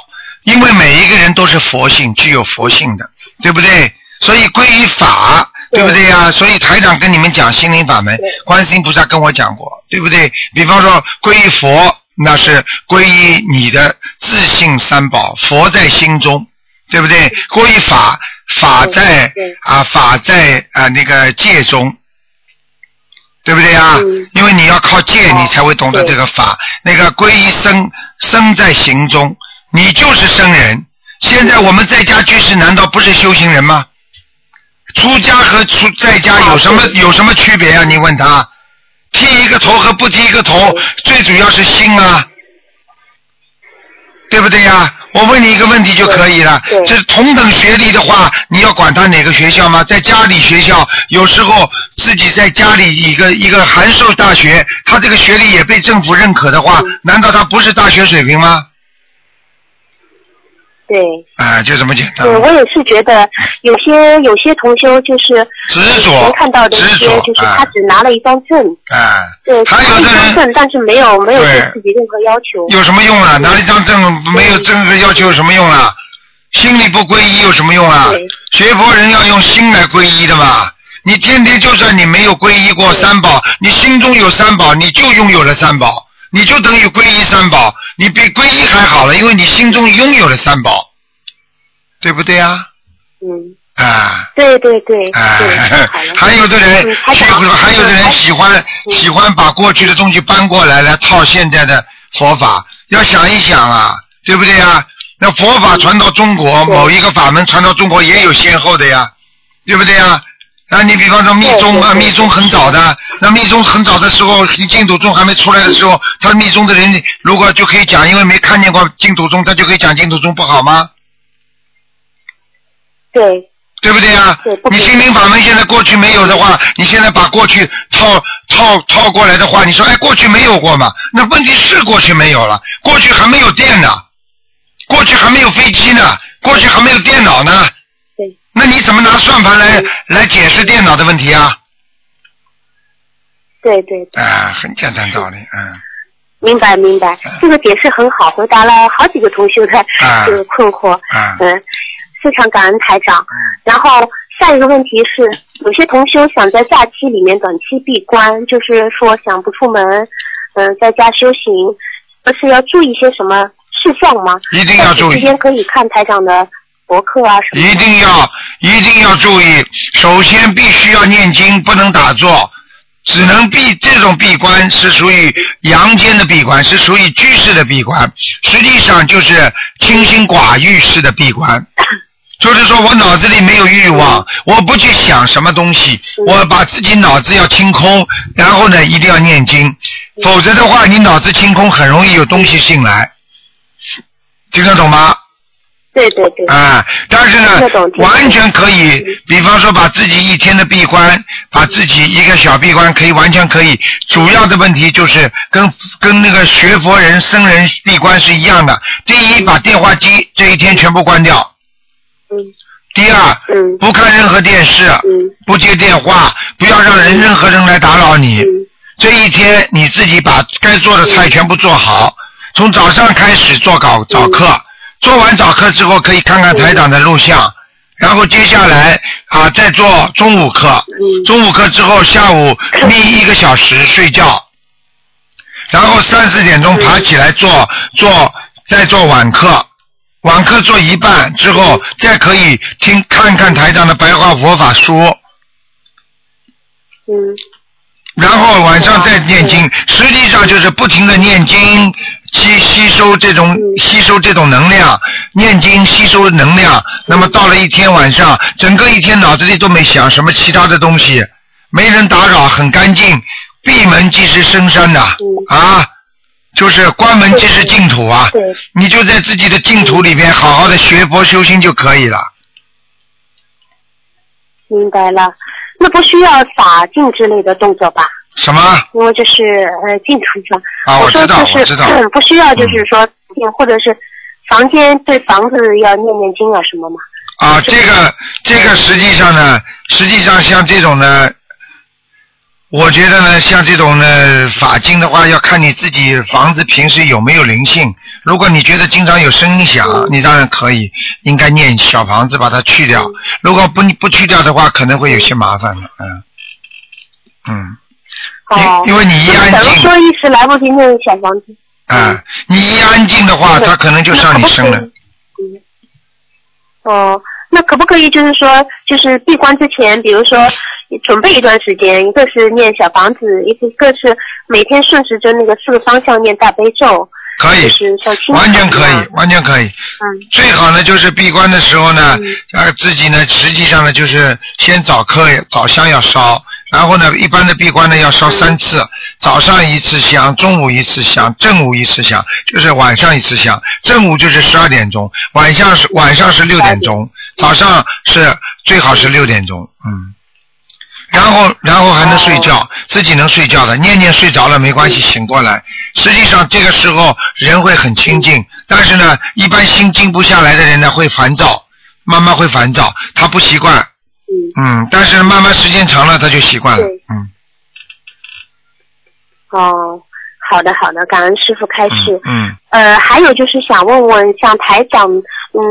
因为每一个人都是佛性，具有佛性的，对不对？所以皈依法，对不对呀、所以台长跟你们讲心灵法门，观世音菩萨跟我讲过，对不对？比方说皈依佛，那是皈依你的自信三宝，佛在心中，对不对？皈依法，法在啊法在啊那个戒中，对不对啊？嗯因为你要靠戒，哦你才会懂得这个法。那个皈依僧，僧在行中，你就是僧人。现在我们在家居士，难道不是修行人吗？出家和出在家有什么有什么区别啊？你问他，剃一个头和不剃一个头，最主要是心啊，对不对呀？我问你一个问题就可以了这同等学历的话，你要管他哪个学校吗？在家里学校，有时候自己在家里一个一个函授大学，他这个学历也被政府认可的话，嗯难道他不是大学水平吗？对。啊，就这么简单对，。我也是觉得有些有些同修就是执以着前看到的一执些，着就是啊他只拿了一张证，啊，对，还有的人证，但是没有没有对对自己任何要求。有什么用啊？拿了一张证，没有证的要求有什么用啊？心里不皈依有什么用啊？学佛人要用心来皈依的嘛。你天天就算你没有皈依过三宝，你心中有三宝，你就拥有了三宝，你就等于皈依三宝。你比皈依还好了，因为你心中拥有了三宝，对不对啊？嗯，啊。对对对对，哎 好了，还有的人还有的人嗯喜欢嗯喜欢把过去的东西搬过来来套现在的佛法，要想一想啊，对不对啊？那佛法传到中国，某一个法门传到中国也有先后的呀，对不对呀？那你比方说密宗啊，密宗很早的，那密宗很早的时候，净土宗还没出来的时候，他密宗的人如果就可以讲，因为没看见过净土宗，他就可以讲净土宗不好吗？对对不对呀对你心灵法门现在过去没有的话，你现在把过去套套套过来的话，你说哎，过去没有过嘛？那问题是过去没有了，过去还没有电呢，过去还没有飞机呢，过去还没有电脑呢。对。那你怎么拿算盘来来解释电脑的问题啊？对对，啊，很简单道理，嗯，明白明白，这个解释很好，回答了好几个同学的啊这个困惑。啊，嗯，非常感恩台长。然后下一个问题是，有些同修想在假期里面短期闭关，就是说想不出门，嗯、在家修行，不是要注意些什么事项吗？一定要注意在此期间可以看台长的博客啊什么。一定要一定要注意，首先必须要念经，不能打坐，只能闭这种闭关是属于阳间的闭关，是属于居士的闭关，实际上就是清心寡欲式的闭关。就是说我脑子里没有欲望，我不去想什么东西，我把自己脑子要清空，然后呢一定要念经，否则的话你脑子清空很容易有东西进来，听得懂吗？对对对。啊，但是呢完全可以，比方说把自己一天的闭关，把自己一个小闭关可以完全可以。主要的问题就是跟跟那个学佛人、僧人闭关是一样的。第一，把电话机这一天全部关掉；嗯第二，嗯不看任何电视，嗯不接电话，不要让人任何人来打扰你。嗯这一天你自己把该做的菜全部做好，从早上开始做稿早课，做完早课之后可以看看台长的录像，然后接下来啊再做中午课，嗯。中午课之后下午眯一个小时睡觉，然后三四点钟爬起来做做再做晚课，晚课做一半之后再可以听看看台长的白话佛法书。嗯然后晚上再念经，实际上就是不停的念经，吸吸收这种嗯吸收这种能量，念经吸收能量。那么到了一天晚上，整个一天脑子里都没想什么其他的东西，没人打扰，很干净，闭门即是深山呐、嗯啊，就是关门即是净土啊。你就在自己的净土里边好好的学佛修心就可以了。明白了。那不需要洒净之类的动作吧？什么？因为这是呃净土上。啊，我知道，说就是我知道。嗯不需要就是说净或者是房间对房子要念念经啊什么吗？啊，这个这个实际上呢，实际上像这种呢，我觉得呢，像这种呢法经的话，要看你自己房子平时有没有灵性。如果你觉得经常有声音响，嗯。你当然可以，应该念小房子把它去掉。如果不不去掉的话，可能会有些麻烦的，嗯。嗯，哦，因因为你一安静，说一时来不及念小房子，啊，你一安静的话，嗯它可能就上你身了。嗯。哦，那可不可以就是说，就是闭关之前，比如说准备一段时间，一个是念小房子，一个是每天顺时针那个四个方向念大悲咒，可以完全可以完全可以。嗯最好呢，就是闭关的时候呢嗯，呃，自己呢，实际上呢，就是先早课早香要烧，然后呢，一般的闭关呢要烧三次，早上一次香，中午一次香，正午一次香，就是晚上一次香。正午就是十二点钟，晚上是晚上是六点钟，早上是最好是六点钟，嗯。然后，然后还能睡觉，自己能睡觉的，念念睡着了没关系，醒过来。实际上这个时候人会很清静，但是呢，一般心静不下来的人呢会烦躁，慢慢会烦躁，他不习惯，嗯，嗯，但是慢慢时间长了他就习惯了，嗯。哦，好的好的，感恩师傅开示。嗯嗯，呃，还有就是想问问，像台长，嗯，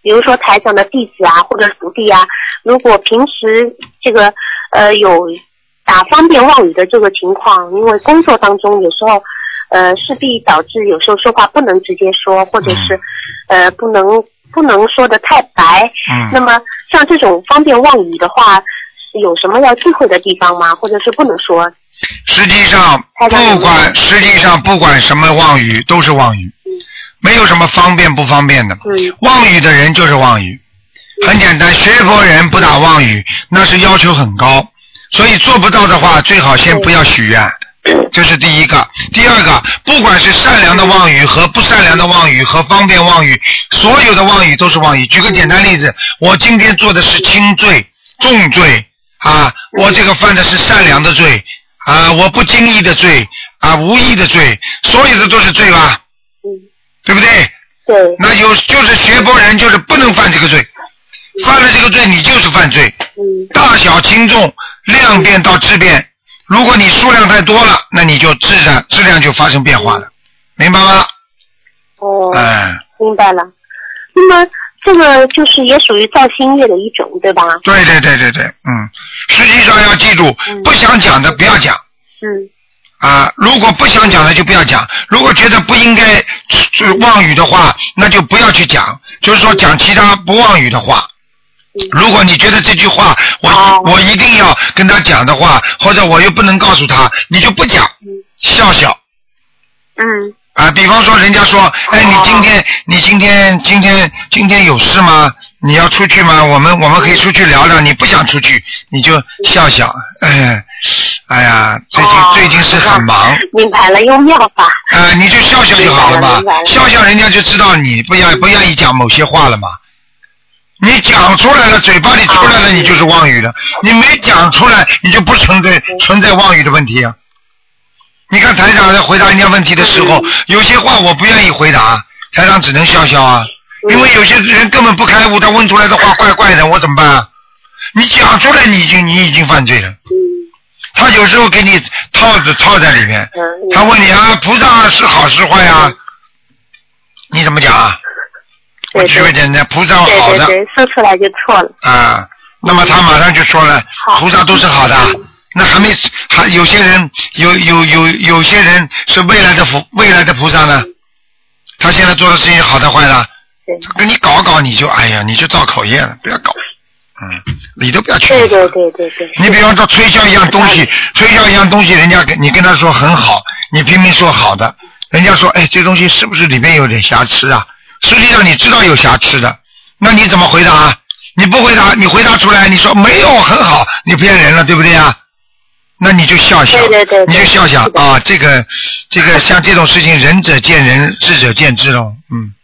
比如说台长的弟子啊，或者徒弟啊，如果平时这个呃有打方便妄语的这个情况，因为工作当中有时候呃势必导致有时候说话不能直接说，或者是、呃不能不能说的太白。嗯那么像这种方便妄语的话，有什么要忌讳的地方吗？或者是不能说？实际上不管实际上不管什么妄语都是妄语，没有什么方便不方便的，嗯妄语的人就是妄语，很简单，学佛人不打妄语，那是要求很高，所以做不到的话，最好先不要许愿。这是第一个，第二个，不管是善良的妄语和不善良的妄语和方便妄语，所有的妄语都是妄语。举个简单例子，我今天做的是轻罪、重罪啊，我这个犯的是善良的罪啊，我不经意的罪啊，无意的罪，所有的都是罪吧，嗯，对不对？对，那有就是学佛人就是不能犯这个罪，犯了这个罪你就是犯罪，嗯大小轻重量变到质变。如果你数量太多了，那你就质量质量就发生变化了，明白吗？哦。哎，明白了。那么这个就是也属于造新业的一种，对吧？对对对对对，嗯，实际上要记住，嗯不想讲的不要讲嗯啊，如果不想讲的就不要讲，如果觉得不应该呃妄语的话，那就不要去讲，就是说讲其他不妄语的话。如果你觉得这句话我、哦我一定要跟他讲的话，或者我又不能告诉他，你就不讲，笑笑嗯啊。比方说，人家说，哎，你哦今天你今天今天今天有事吗？你要出去吗？我们我们可以出去聊聊。你不想出去，你就笑笑。哎，哎呀，最近、哦最近是很忙，明白了，用妙法。啊，你就笑笑就好了嘛了，了笑笑人家就知道你不愿不愿意讲某些话了嘛。你讲出来了，嘴巴里出来了，啊你就是妄语了；你没讲出来，你就不存在存在妄语的问题啊。你看台长在回答人家问题的时候，有些话我不愿意回答，台长只能笑笑啊，因为有些人根本不开悟，他问出来的话 怪怪的，我怎么办啊？你讲出来，你已经你已经犯罪了。嗯他有时候给你套子套在里面，嗯他问你啊，菩萨是好是坏啊？你怎么讲啊？举个简单，菩萨好的对对对，说出来就错了。啊，那么他马上就说了，菩萨都是好的。那还没还有些人有有有有些人是未来的佛未来的菩萨呢，他现在做的事情好的坏的，他跟你搞搞你就哎呀你就造口业了，不要搞嗯，你都不要去。对对对对对。你比方说推销一样东西，推销一样东西，人家跟你跟他说很好，你拼命说好的，人家说哎这东西是不是里面有点瑕疵啊？实际上你知道有瑕疵的，那你怎么回答？你不回答，你回答出来，你说没有很好，你骗人了，对不对呀？那你就笑笑，对对对对你就笑笑啊，这个这个 像这种事情，仁者见仁，智者见智喽，嗯，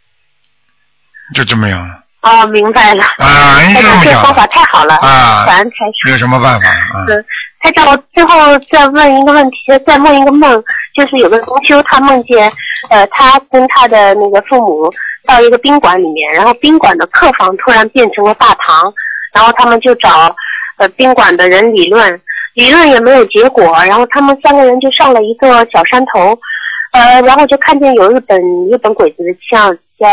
就这么样哦，明白了。啊，你，就这么这个方法太好了，啊感恩台长。有什么办法啊？嗯，台长，我最后再问一个问题，再梦一个梦，就是有个同修他梦见，呃，他跟他的那个父母到一个宾馆里面，然后宾馆的客房突然变成了大堂，然后他们就找呃宾馆的人理论，理论也没有结果，然后他们三个人就上了一个小山头，呃，然后就看见有日本日本鬼子的像要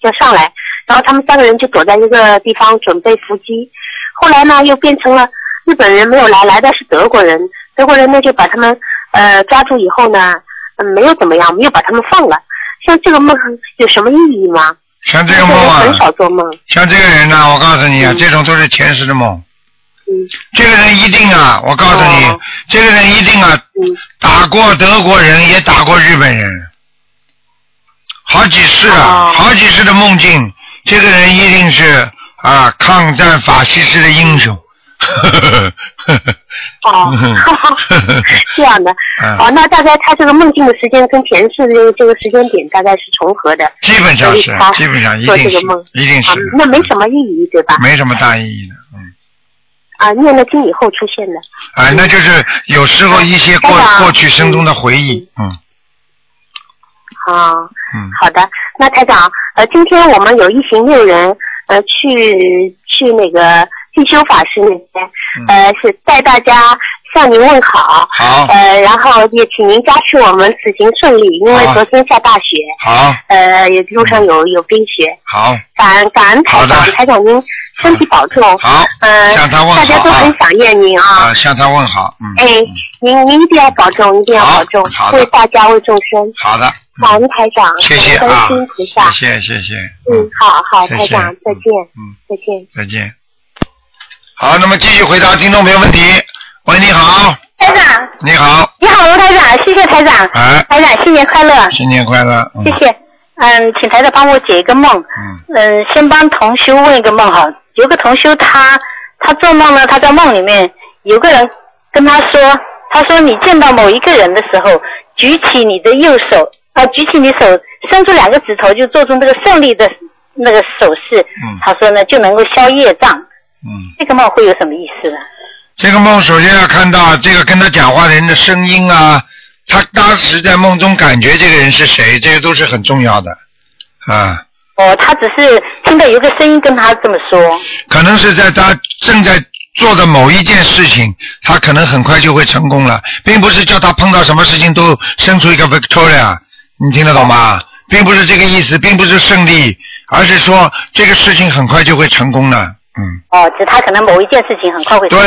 要上来，然后他们三个人就躲在一个地方准备伏击，后来呢又变成了日本人没有来，来的是德国人，德国人呢就把他们呃抓住以后呢，嗯没有怎么样，没有把他们放了。像这个梦有什么意义吗？像这个梦啊很啊，少做梦，像这个人呢，我告诉你啊，嗯。这种都是前世的梦。嗯。这个人一定啊，我告诉你哦，这个人一定啊，嗯。打过德国人，也打过日本人，好几次啊，哦。好几次的梦境，这个人一定是啊，抗战法西斯的英雄。哦，这样的。嗯。哦，那大概他这个梦境的时间跟前世的这个时间点大概是重合的。基本上是基本上一定是一定是，，那没什么意义，对吧？没什么大意义的，嗯，啊，念了经以后出现的。啊，那就是有时候一些过过去生中的回忆，嗯。啊，嗯，好的。那台长，呃，今天我们有一行六人，呃，去去那个进修法师那边，呃，是带大家向您问好。好。呃，然后也请您加持我们此行顺利，因为昨天下大雪，好。呃，也路上有有冰雪。好。感恩感恩台长，的。台长您身体保重。好，呃，向他问好。大家都很啊想念您啊。啊，向他问好，嗯，哎，您您一定要保重，一定要保重好，为大家为众生。好的，感恩台长，谢谢。啊。谢谢谢谢，嗯，好好，台长，再见，嗯，再见。再见。好，那么继续回答听众朋友问题。喂，你好，台长，你好，你好，卢台长，谢谢台长，哎，台长新年快乐，新年快乐，嗯谢谢。嗯，请台长帮我解一个梦。嗯嗯，先帮同修问一个梦哈。有个同修他他做梦呢，他在梦里面有个人跟他说，他说你见到某一个人的时候，举起你的右手，啊，举起你手，伸出两个指头，就做出那个胜利的那个手势。嗯他说呢，就能够消业障。嗯，这个梦会有什么意思呢？这个梦首先要看到这个跟他讲话的人的声音啊，他当时在梦中感觉这个人是谁，这些都是很重要的啊。哦，他只是听到有个声音跟他这么说。可能是在他正在做的某一件事情，他可能很快就会成功了，并不是叫他碰到什么事情都生出一个 Victoria，你听得懂吗？并不是这个意思，并不是胜利，而是说这个事情很快就会成功了。嗯，哦，就他可能某一件事情很快会。对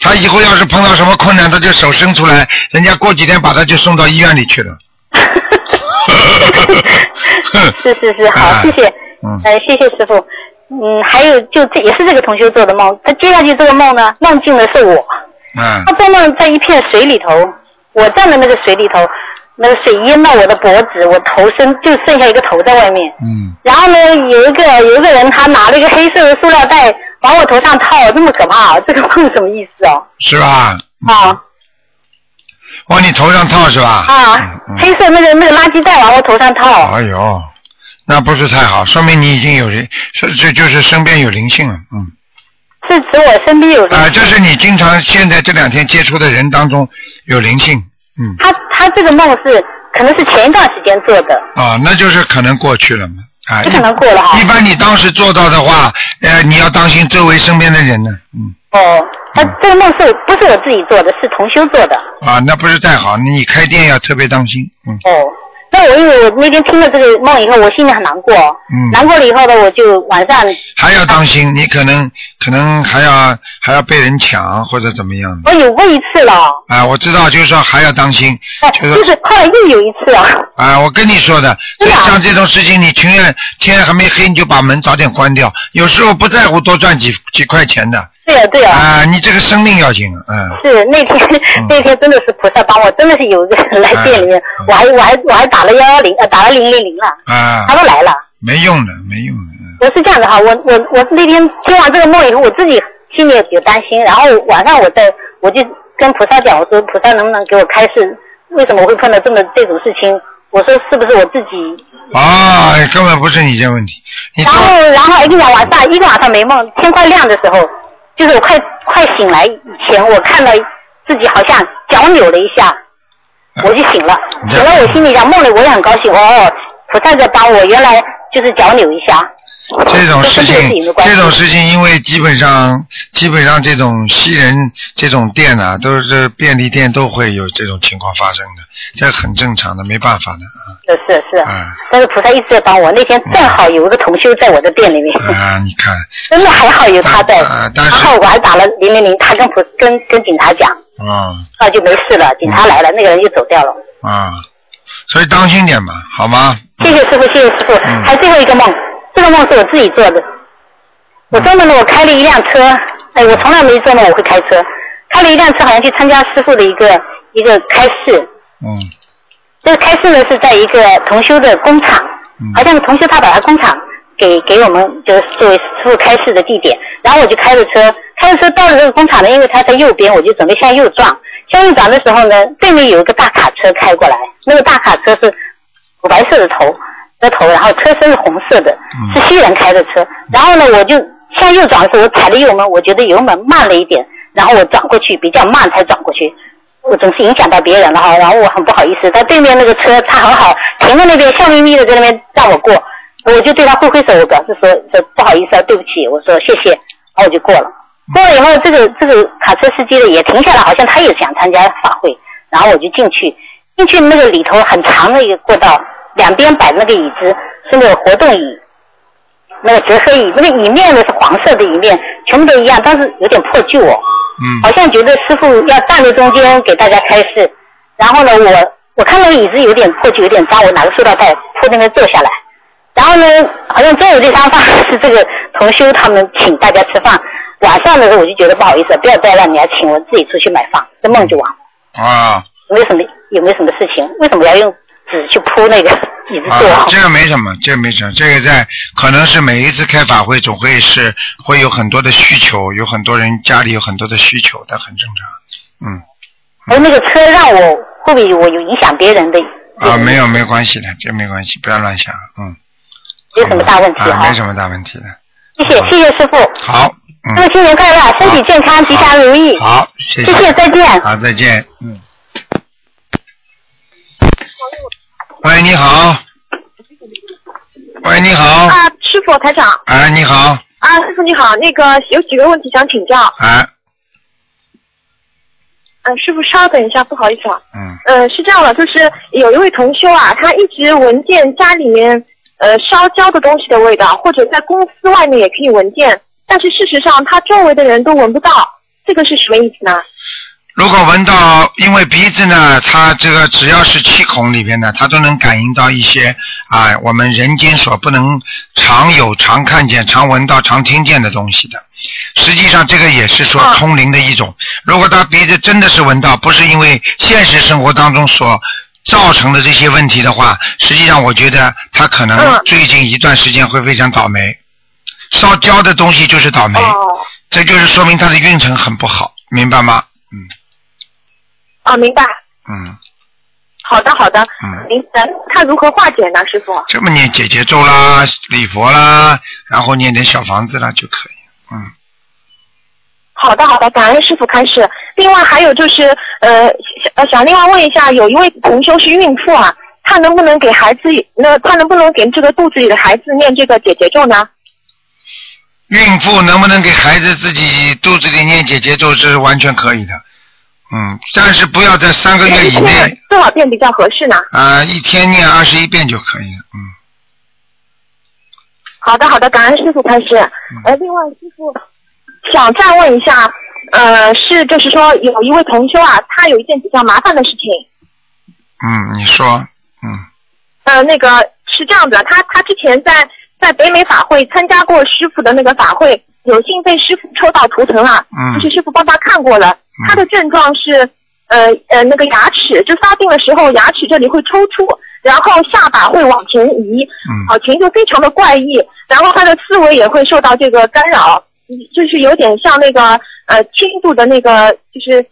他以后要是碰到什么困难，他就手伸出来，人家过几天把他就送到医院里去了。是是是，好，啊谢谢，嗯呃，谢谢师傅。嗯，还有就这也是这个同学做的梦，他接下去这个梦呢，梦境的是我，嗯他做梦在一片水里头，我站在那个水里头，那个水淹到我的脖子，我头身就剩下一个头在外面。嗯，然后呢，有一个有一个人他拿了一个黑色的塑料袋往我头上套，这么可怕、这个梦什么意思哦？是吧？啊往你头上套是吧？啊黑色那个那个垃圾袋往我头上套。哎呦，那不是太好，说明你已经有灵，这这就是身边有灵性了，嗯，是指我身边有灵啊、就是你经常现在这两天接触的人当中有灵性，嗯，他他这个梦是可能是前一段时间做的，啊、那就是可能过去了嘛，啊，不可能过了哈一一般你当时做到的话，呃，你要当心周围身边的人呢，嗯，哦，他这个梦是不是我自己做的，是同修做的。啊，那不是太好，你开店要特别当心，嗯，哦，那我因为我那天听了这个梦以后，我心里很难过。嗯难过了以后呢，我就晚上还要当心，你可能可能还要还要被人抢或者怎么样的。我有过一次了，啊，我知道，就是说还要当心，哎，就是就是后来又有一次啊。啊，我跟你说的，像这种事情，你情愿天还没黑你就把门早点关掉，有时候不在乎多赚几几块钱的，对呀、对呀、啊，你这个生命要紧，嗯，是那天、那天真的是菩萨帮我，真的是有一个人来店里面，嗯我还我还我还打了幺幺零，呃，打了零零零了，啊他，都来了。没用的，没用的，嗯我是这样的哈，我我我那天听完这个梦以后，我自己心里有担心，然后晚上我在我就跟菩萨讲，我说菩萨能不能给我开示，为什么会碰到这么这种事情？我说是不是我自己？啊，根本不是你这问题，然后然后一个晚上一个晚上没梦，天快亮的时候，就是我快快醒来以前，我看到自己好像脚扭了一下，我就醒了。你醒了，我心里想，梦里我也很高兴，哦，菩萨在帮我，原来就是脚扭一下。这种事情这种事情，因为基本上基本上这种西人这种店啊，都是便利店都会有这种情况发生的，这很正常的，没办法的是是是，啊但是菩萨一直在帮我。那天正好有一个同修在我的店里面，啊啊！你看，真的还好有他在。啊但是然后我还打了零零零，他跟菩跟跟警察讲，啊那就没事了。警察来了，那个人就走掉了。啊，所以当心点嘛，好吗？谢谢师傅，谢谢师傅。嗯还有最后一个梦，这个梦是我自己做的。我做梦呢，我开了一辆车，哎，我从来没做梦我会开车，开了一辆车，好像去参加师傅的一个一个开示。嗯这个开示呢是在一个同修的工厂，嗯好像同修他把他工厂给给我们就是作为师傅开示的地点，然后我就开着车，开着车到了这个工厂呢，因为他在右边，我就准备向右转，向右转的时候呢，对面有一个大卡车开过来，那个大卡车是土白色的头的头，然后车身是红色的，嗯。是西人开的车，然后呢，我就向右转的时候，我踩了油门，我觉得油门慢了一点，然后我转过去比较慢才转过去，我总是影响到别人了哈，然后我很不好意思，他对面那个车他很好，停在那边笑眯眯的在那边让我过，我就对他挥挥手，我表示说说不好意思啊，对不起，我说谢谢，然后我就过了。过了以后，这个这个卡车司机呢也停下来，好像他也想参加法会，然后我就进去，进去那个里头很长的一个过道，两边摆那个椅子是那个活动椅，那个折合椅，那个椅面呢是黄色的椅面，全部都一样，但是有点破旧哦。嗯好像觉得师傅要站在中间给大家开示，然后呢，我我看那个椅子有点破旧，有点脏，我拿个塑料袋铺那边坐下来。然后呢，好像中午这餐饭是这个同修他们请大家吃饭，晚上的时候我就觉得不好意思，不要再让人家请，我自己出去买饭，这梦就完了。啊有没有什么有没有什么事情？为什么要用纸去铺那个椅子坐？啊，这个没什么，这个没什么，这个在可能是每一次开法会总会是会有很多的需求，有很多人家里有很多的需求，但很正常。嗯而那个车让我会不会我有影响别人的？啊，没有没有关系的，这没关系，不要乱想，嗯。没有什么大问题啊，没。什么大问题的。谢谢谢谢师傅，好，嗯。祝新年快乐，身体健康，吉祥如意。好，谢谢谢，再见。好，再见。嗯。喂，你好。喂，你好。啊，师傅台长哎，你好。啊，师傅你好，那个有几个问题想请教。哎，嗯、师傅稍等一下，不好意思啊。嗯呃，是这样的，就是有一位同修啊，他一直闻见家里面呃烧焦的东西的味道，或者在公司外面也可以闻见，但是事实上他周围的人都闻不到，这个是什么意思呢？如果闻到，因为鼻子呢，它这个只要是气孔里边呢，它都能感应到一些啊，我们人间所不能常有、常看见、常闻到、常听见的东西的。实际上，这个也是说啊通灵的一种。如果他鼻子真的是闻到，不是因为现实生活当中所造成的这些问题的话，实际上我觉得他可能嗯最近一段时间会非常倒霉。烧焦的东西就是倒霉，哦，这就是说明他的运程很不好，明白吗？嗯啊，明白。嗯。好的，好的。嗯您咱看如何化解呢，师傅？这么念姐姐咒啦、礼佛啦，然后念点小房子啦就可以。嗯，好的，好的，感恩师傅开始。另外还有就是，呃，想呃想另外问一下，有一位同修是孕妇啊，她能不能给孩子，那她能不能给这个肚子里的孩子念这个姐姐咒呢？孕妇能不能给孩子自己肚子里念姐姐咒，这是完全可以的。嗯，但是不要在三个月以内，多少遍比较合适呢？啊、一天念二十一遍就可以了。嗯，好的，好的，感恩师傅开始。嗯呃，另外师傅想再问一下，呃，是就是说有一位同修啊，他有一件比较麻烦的事情，嗯，你说，嗯，呃，那个是这样的，他他之前在在北美法会参加过师傅的那个法会，有幸被师傅抽到图腾啊，嗯就是师傅帮他看过了，他的症状是呃呃那个牙齿就发病的时候牙齿这里会抽搐，然后下巴会往前移，嗯表情就非常的怪异，然后他的思维也会受到这个干扰，嗯就是有点像那个呃轻度的那个就是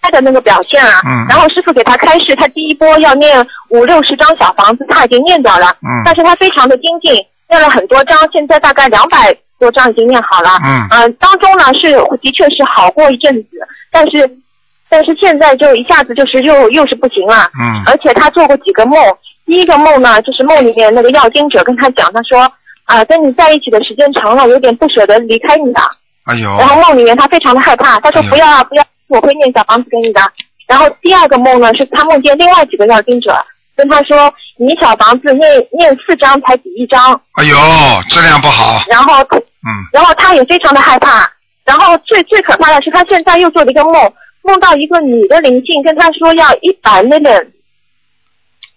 他的那个表现啊。嗯然后师傅给他开示，他第一波要念五六十张小房子，他已经念掉了。嗯但是他非常的精进，念了很多张，现在大概两百多张已经念好了。嗯呃，当中呢是的确是好过一阵子，但是但是现在就一下子就是又又是不行了。嗯而且他做过几个梦，第一个梦呢，就是梦里面那个要经者跟他讲，他说啊、跟你在一起的时间长了，有点不舍得离开你的。哎呦，然后梦里面他非常的害怕，他说不要啊不要，我会念小房子给你的。然后第二个梦呢，是他梦见另外几个要经者跟他说，你小房子念念四张才抵一张，哎呦，质量不好，然后嗯，然后他也非常的害怕。然后最最可怕的是，他现在又做了一个梦，梦到一个女的灵性跟他说要一百 million，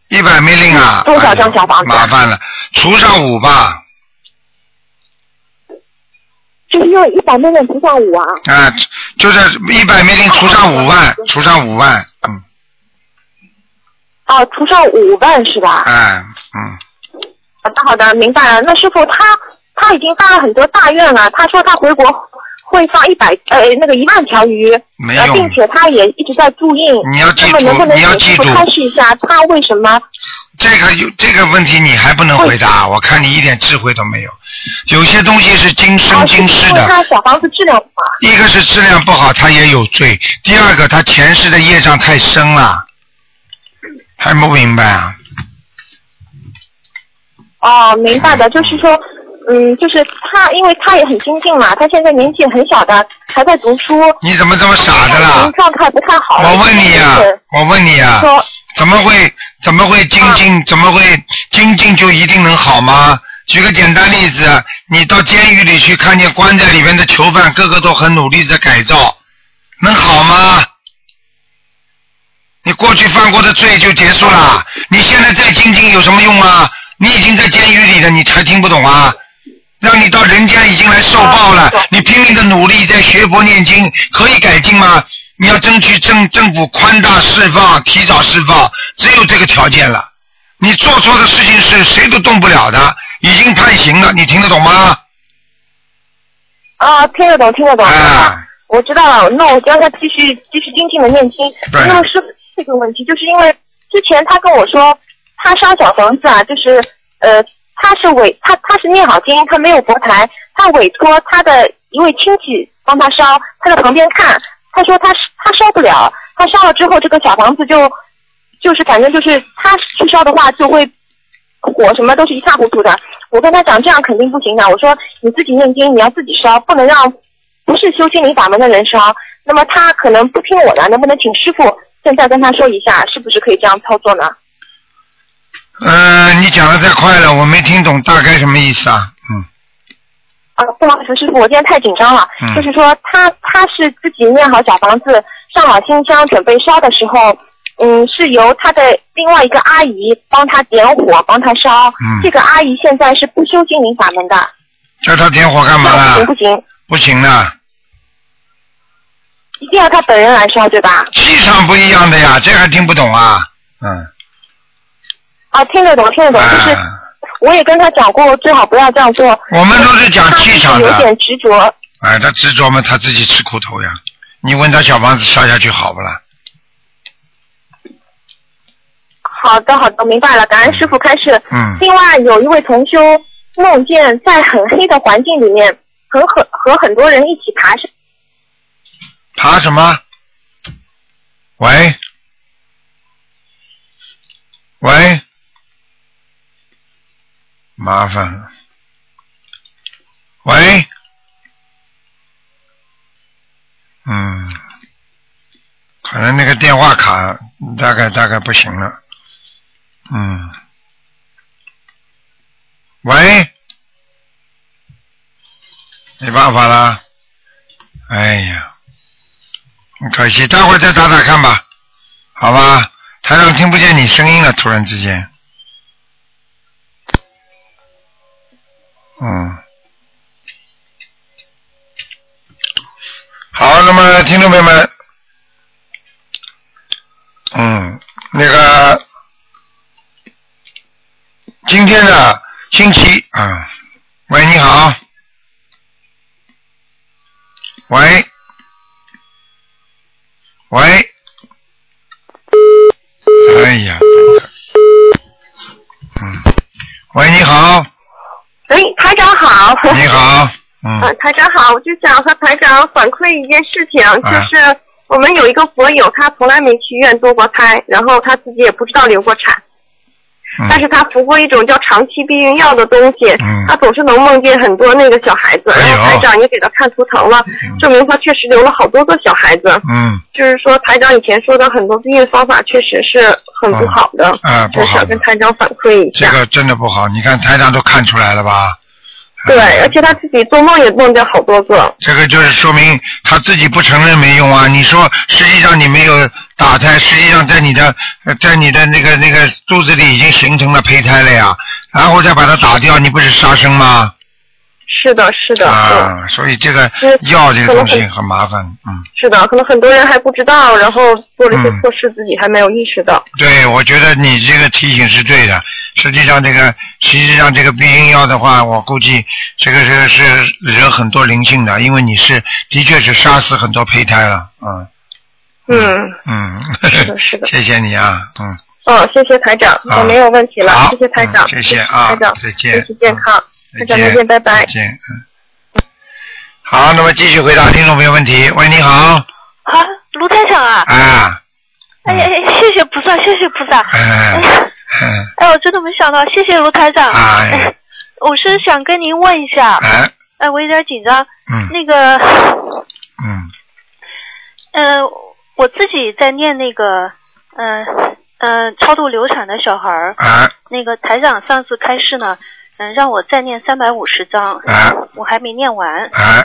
一百命令啊，多少张小房子麻烦了，除上五吧，就是用一百 million 除上五啊。啊，就是一百命令除上五万，除上五万，嗯，哦，除上五万是吧？哎，嗯，好的，好的，明白了。那师傅他他已经发了很多大愿了，他说他回国会放一百呃那个一万条鱼，呃，没用并且他也一直在注印。你要记住，能你要记住，请师傅开示一下，他为什么？这个有这个问题你还不能回答，我看你一点智慧都没有。有些东西是今生今世的，因为他小房子质量不好。一个是质量不好，他也有罪；第二个他前世的业障太深了，还不明白啊？哦，明白的，就是说，嗯，就是他，因为他也很精进嘛，他现在年纪很小的，还在读书。你怎么这么傻的啦？状态不太好。我问你呀、我问你呀、说怎么会怎么会精进？怎么会精进就一定能好吗？举个简单例子，你到监狱里去，看见关在里面的囚犯，个个都很努力在改造，能好吗？你过去犯过的罪就结束了，你现在再精进有什么用啊？你已经在监狱里了，你才听不懂啊？让你到人间已经来受报了，你拼命的努力在学佛念经，可以改进吗？你要争取政政府宽大释放，提早释放，只有这个条件了。你做错的事情是谁都动不了的，已经判刑了，你听得懂吗？啊，听得懂，听得懂。啊，我知道了，那我让他继续继续精进的念经。对因为是这个问题，就是因为之前他跟我说，他烧小房子啊，就是呃，他是委他他是念好经，他没有佛台，他委托他的一位亲戚帮他烧，他在旁边看，他说他他烧不了，他烧了之后，这个小房子就就是反正就是他去烧的话就会火什么都是一塌糊涂的。我跟他讲这样肯定不行的，我说你自己念经，你要自己烧，不能让不是修心灵法门的人烧。那么他可能不听我的，能不能请师傅现在跟他说一下，是不是可以这样操作呢？呃，你讲的太快了，我没听懂大概什么意思啊？嗯，啊，不好意思，师傅，我今天太紧张了。嗯就是说他他是自己念好小房子，上好新香，准备烧的时候，嗯，是由他的另外一个阿姨帮他点火，帮他烧。嗯这个阿姨现在是不修心灵法门的，叫他点火干嘛不行？不行，不行的，一定要他本人来烧，对吧？气场不一样的呀，这还听不懂啊？嗯，啊，听得懂，听得懂，就是啊，我也跟他讲过，最好不要这样做。我们都是讲气场的有点执着。哎，他执着嘛，他自己吃苦头呀。你问他小房子烧下去好不啦？好的，好的，明白了，感恩师傅开始。嗯另外，有一位同修梦见在很黑的环境里面，和很和很多人一起爬山。爬什么？喂？喂？麻烦了。喂？嗯，可能那个电话卡大概大概不行了。嗯。喂，没办法了。哎呀，可惜，待会再打打看吧，好吧？台上听不见你声音了，突然之间。嗯。好，那么听众朋友们，嗯，那个今天呢，星期啊，喂，你好，喂，喂，哎呀，嗯，喂，你好，喂，台长好。你好，嗯，呃，台长好，我就想和台长反馈一件事情，啊。就是我们有一个佛友，他从来没去医院堕过胎，然后他自己也不知道流过产，嗯但是他服过一种叫长期避孕药的东西，嗯他总是能梦见很多那个小孩子，然后台长也给他看图腾了，证明他确实留了好多个小孩子。嗯，就是说，台长以前说的很多避孕方法确实是很不好的，啊，不好的就想跟，台长反馈一下。这个真的不好。你看台长都看出来了吧？对，而且他自己做梦也梦见好多个。这个就是说明他自己不承认没用啊！你说实际上你没有打胎，实际上在你的呃在你的那个那个肚子里已经形成了胚胎了呀，然后再把它打掉，你不是杀生吗？是的，是的，嗯，啊，所以这个药这个东西很麻烦，嗯，是的，可能很多人还不知道，然后做了一些嗯。错事，自己还没有意识到。对，我觉得你这个提醒是对的。实际上，这个实际上这个避孕药的话，我估计这个是是惹很多灵性的，因为你是的确是杀死很多胚胎了，嗯。嗯，嗯，是的，是的。谢谢你啊，嗯。哦，谢谢台长，啊。我没有问题了，好。谢谢台长，嗯谢谢啊台长，再见。身体健康，再台长再见，拜拜再。见，嗯。好，那么继续回答听众朋友问题。喂，你好，啊，卢台长啊！啊，哎呀，哎谢谢菩萨，谢谢菩萨！哎哎我真的没想到，谢谢卢台长。哎哎，我是想跟您问一下，哎，哎，我有点紧张。嗯那个，嗯，呃，我自己在念那个，嗯、呃、超度流产的小孩儿，啊，那个台长上次开示呢，嗯、让我再念三百五十章，啊我还没念完。啊，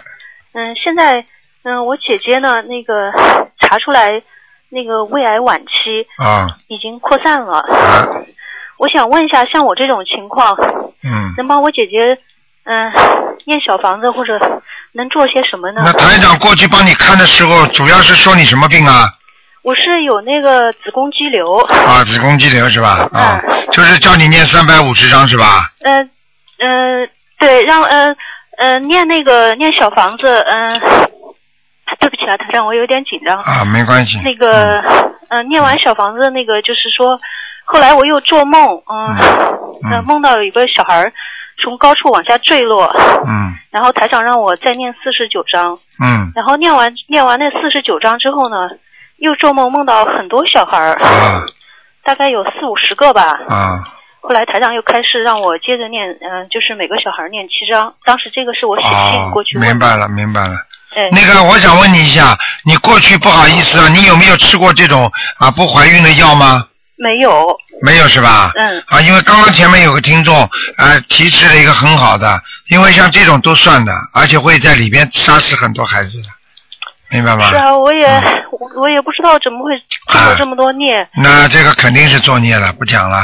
嗯，现在嗯、我姐姐呢，那个查出来那个胃癌晚期啊，已经扩散了。啊，我想问一下，像我这种情况，嗯，能帮我姐姐嗯、念小房子或者能做些什么呢？那台长过去帮你看的时候，主要是说你什么病啊？我是有那个子宫肌瘤。啊，子宫肌瘤是吧？啊，嗯就是叫你念三百五十章是吧？呃呃，对，让呃呃念那个念小房子，嗯、对不起啊，台长，我有点紧张。啊，没关系。那个，嗯、念完小房子那个，就是说，后来我又做梦，嗯，梦到有一个小孩儿从高处往下坠落，嗯然后台长让我再念四十九章，嗯然后念完念完那四十九章之后呢，又做梦梦到很多小孩儿，啊大概有四五十个吧。啊后来台长又开始让我接着念，嗯、就是每个小孩念七章。当时这个是我写信哦过去，问。明白了明白了。哎，那个，我想问你一下，你过去不好意思啊，你有没有吃过这种啊不怀孕的药吗？没有，没有是吧？嗯啊，因为刚刚前面有个听众啊提示了一个很好的，因为像这种都算的，而且会在里边杀死很多孩子的，明白吗？是啊，我也、嗯我我也不知道怎么会做了这么多孽。那这个肯定是作孽了，不讲了。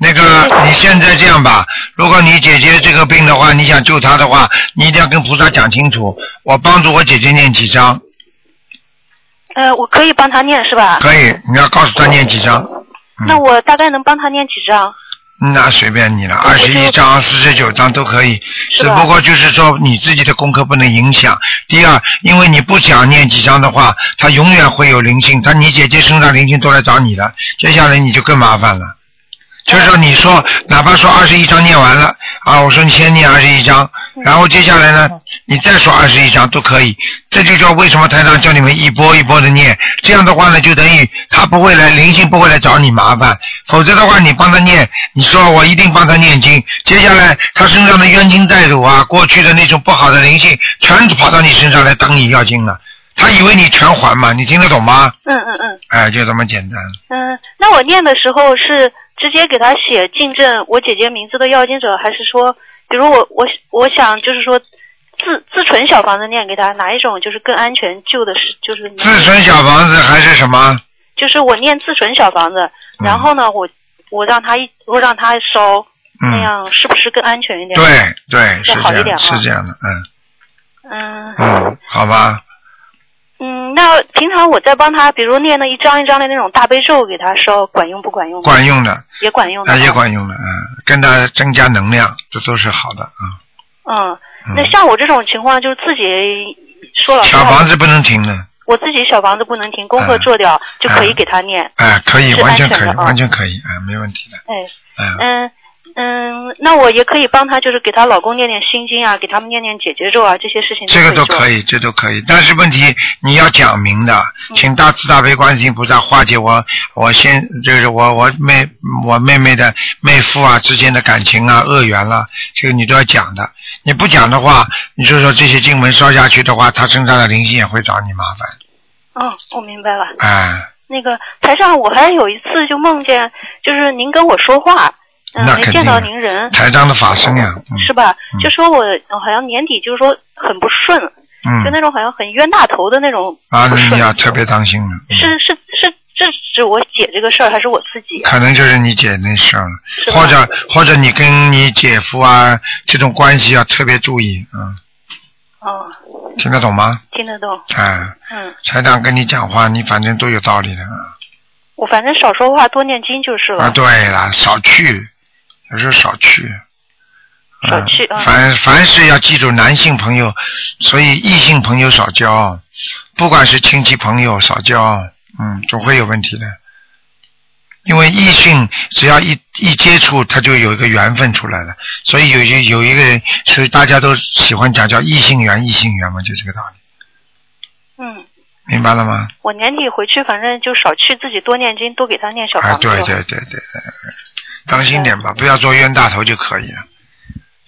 那个，你现在这样吧，如果你姐姐这个病的话，你想救她的话，你一定要跟菩萨讲清楚。我帮助我姐姐念几张，呃，我可以帮她念是吧？可以，你要告诉她念几张。那我大概能帮她念几张？那随便你了，二十一章、四十九章都可以，只不过就是说你自己的功课不能影响。第二，因为你不讲念几章的话，他永远会有灵性，他你姐姐身上灵性都来找你了，接下来你就更麻烦了。就是说，你说哪怕说二十一章念完了啊，我说你先念二十一章，然后接下来呢，你再说二十一章都可以。这就叫为什么台长叫你们一波一波的念，这样的话呢，就等于他不会来灵性不会来找你麻烦，否则的话你帮他念，你说我一定帮他念经，接下来他身上的冤亲债主啊，过去的那种不好的灵性，全跑到你身上来等你要经了。他以为你全还嘛，你听得懂吗？嗯嗯嗯哎，就这么简单。嗯，那我念的时候是直接给他写进证我姐姐名字的要经者，还是说，比如我我我想就是说自自存小房子念给他，哪一种就是更安全？旧的是就是自存小房子还是什么？就是我念自存小房子，嗯然后呢，我我让他一我让他烧，那嗯，样是不是更安全一点？对对，是这样，要好一点啊是这样的，嗯嗯嗯，好吧，嗯，那平常我在帮他，比如念那一张一张的那种大悲咒给他烧，管用不管用？管用的，也管用的啊，啊。也管用的，嗯，跟他增加能量，这都是好的啊。嗯，嗯那像我这种情况，就是自己说老实话，小房子不能停的，我自己小房子不能停，功课做掉、就可以给他念。哎，可以，完全可以，完全可以，哎，没问题的，哎，嗯，嗯嗯，那我也可以帮她，就是给她老公念念心经啊，给他们念念姐姐咒啊，这些事情这个都可以，这都可以，但是问题你要讲明的，嗯请大慈大悲观世音菩萨化解我我先就是我我妹我妹妹的妹夫啊之间的感情啊恶缘啦、这个你都要讲的。你不讲的话，你就说这些经文烧下去的话，他身上的灵性也会找你麻烦。哦，我明白了。哎，那个台上，我还有一次就梦见，就是您跟我说话，嗯、那没见到您人，台长的法身呀，嗯是吧？嗯就说我呃好像年底就是说很不顺，就嗯，那种好像很冤大头的那种啊，你要特别当心是是是，这是我姐这个事儿，还是我自己啊？可能就是你姐那事儿或者或者你跟你姐夫啊这种关系要特别注意，啊，哦，听得懂吗？听得懂。哎，嗯，台长跟你讲话，你反正都有道理的啊。我反正少说话，多念经就是了。啊，对了，少去，有时候少去。少去啊凡凡是要记住，男性朋友，所以异性朋友少交，不管是亲戚朋友少交，嗯，总会有问题的。因为异性只要一一接触，他就有一个缘分出来了，所以有些有一个人，所以大家都喜欢讲叫异性缘，异性缘嘛，就这个道理，嗯，明白了吗？我年底回去，反正就少去，自己多念经，多给他念小啊，房子。对对对对对，当心点吧，不要做冤大头就可以了。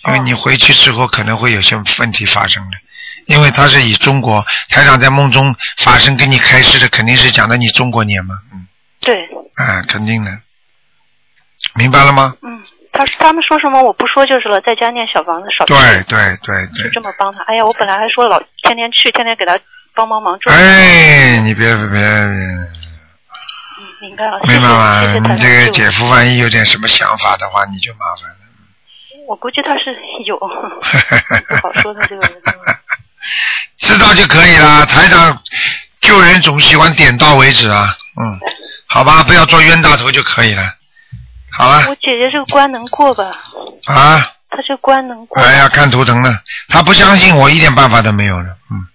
因为你回去之后可能会有些问题发生的，因为他是以中国台长在梦中发生跟你开示的，肯定是讲的你中国年嘛，嗯，对，啊，肯定的，明白了吗？嗯，他他们说什么我不说就是了，在家念小房子少去。对对对就，这么帮他。哎呀，我本来还说老天天去，天天给他帮帮忙做。哎，你别别别，嗯，明白了，谢谢明白你这个姐夫万一有点什么想法的话，你就麻烦了。我估计他是有，不好说他这个人。知道就可以了。台长救人总喜欢点到为止啊，嗯，好吧，不要做冤大头就可以了。好了我姐姐这个关能过吧？啊，她这关能过。哎呀，看图腾了，他不相信我一点办法都没有了，嗯，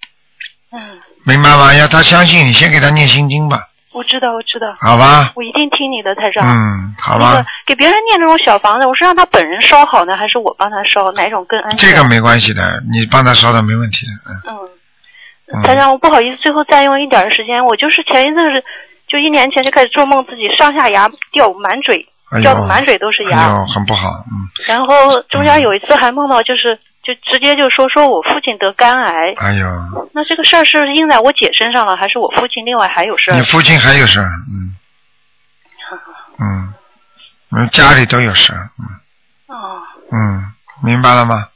嗯，明白吗？要他相信你，先给他念心经吧，我知道，我知道。好吧？我一定听你的，台长。嗯，好那个吧，给别人念这种小房子，我是让他本人烧好呢，还是我帮他烧？哪种更安全？这个没关系的，你帮他烧的没问题的，嗯嗯，台长，我不好意思，最后再用一点时间，我就是前一阵子，就一年前就开始做梦，自己上下牙掉满嘴，哎掉的满嘴都是哎牙。呦，很不好，嗯，然后中间有一次还梦到，就是就直接就说说我父亲得肝癌，哎呦，那这个事儿是应在我姐身上了，还是我父亲另外还有事儿你？父亲还有事儿，嗯，嗯，嗯，家里都有事儿，嗯。哦，嗯，明白了吗？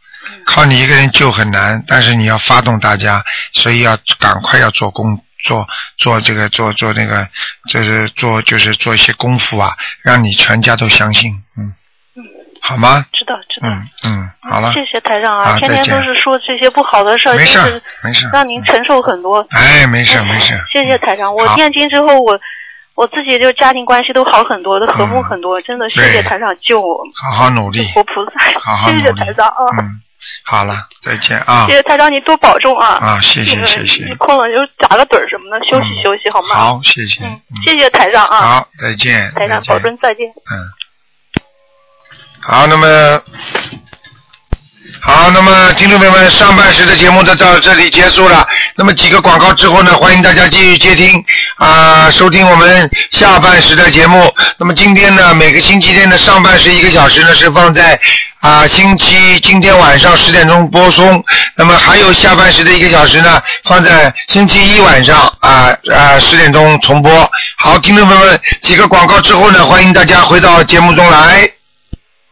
靠你一个人救很难，但是你要发动大家，所以要赶快要做工，做做这个做做那个，就是做就是做一些功夫啊，让你全家都相信，嗯，好吗？知道知道。嗯嗯，好了，谢谢台长啊，天天都是说这些不好的事儿，没事儿真是没事。让您承受很多。哎，没事没事，谢谢台长，我念经之后，我我自己就家庭关系都好很多，都和睦很多，真的谢谢台长救我，好好努力，活菩萨，好好 谢谢台长啊，嗯，好了，再见啊。谢谢台长，你多保重啊。啊，谢谢谢谢。你，困了就打个盹儿什么的，休息嗯。休息好吗？好，谢谢，嗯，谢谢台长啊，好，再见，台长保重，再见。嗯，好，那么好，那么听众朋友们，上半时的节目就到这里结束了。那么几个广告之后呢，欢迎大家继续接听啊、收听我们下半时的节目。那么今天呢，每个星期天的上半时一个小时呢是放在啊，星期今天晚上十点钟播送，那么还有下半时的一个小时呢，放在星期一晚上啊啊十点钟重播。好，听众朋友们，几个广告之后呢，欢迎大家回到节目中来。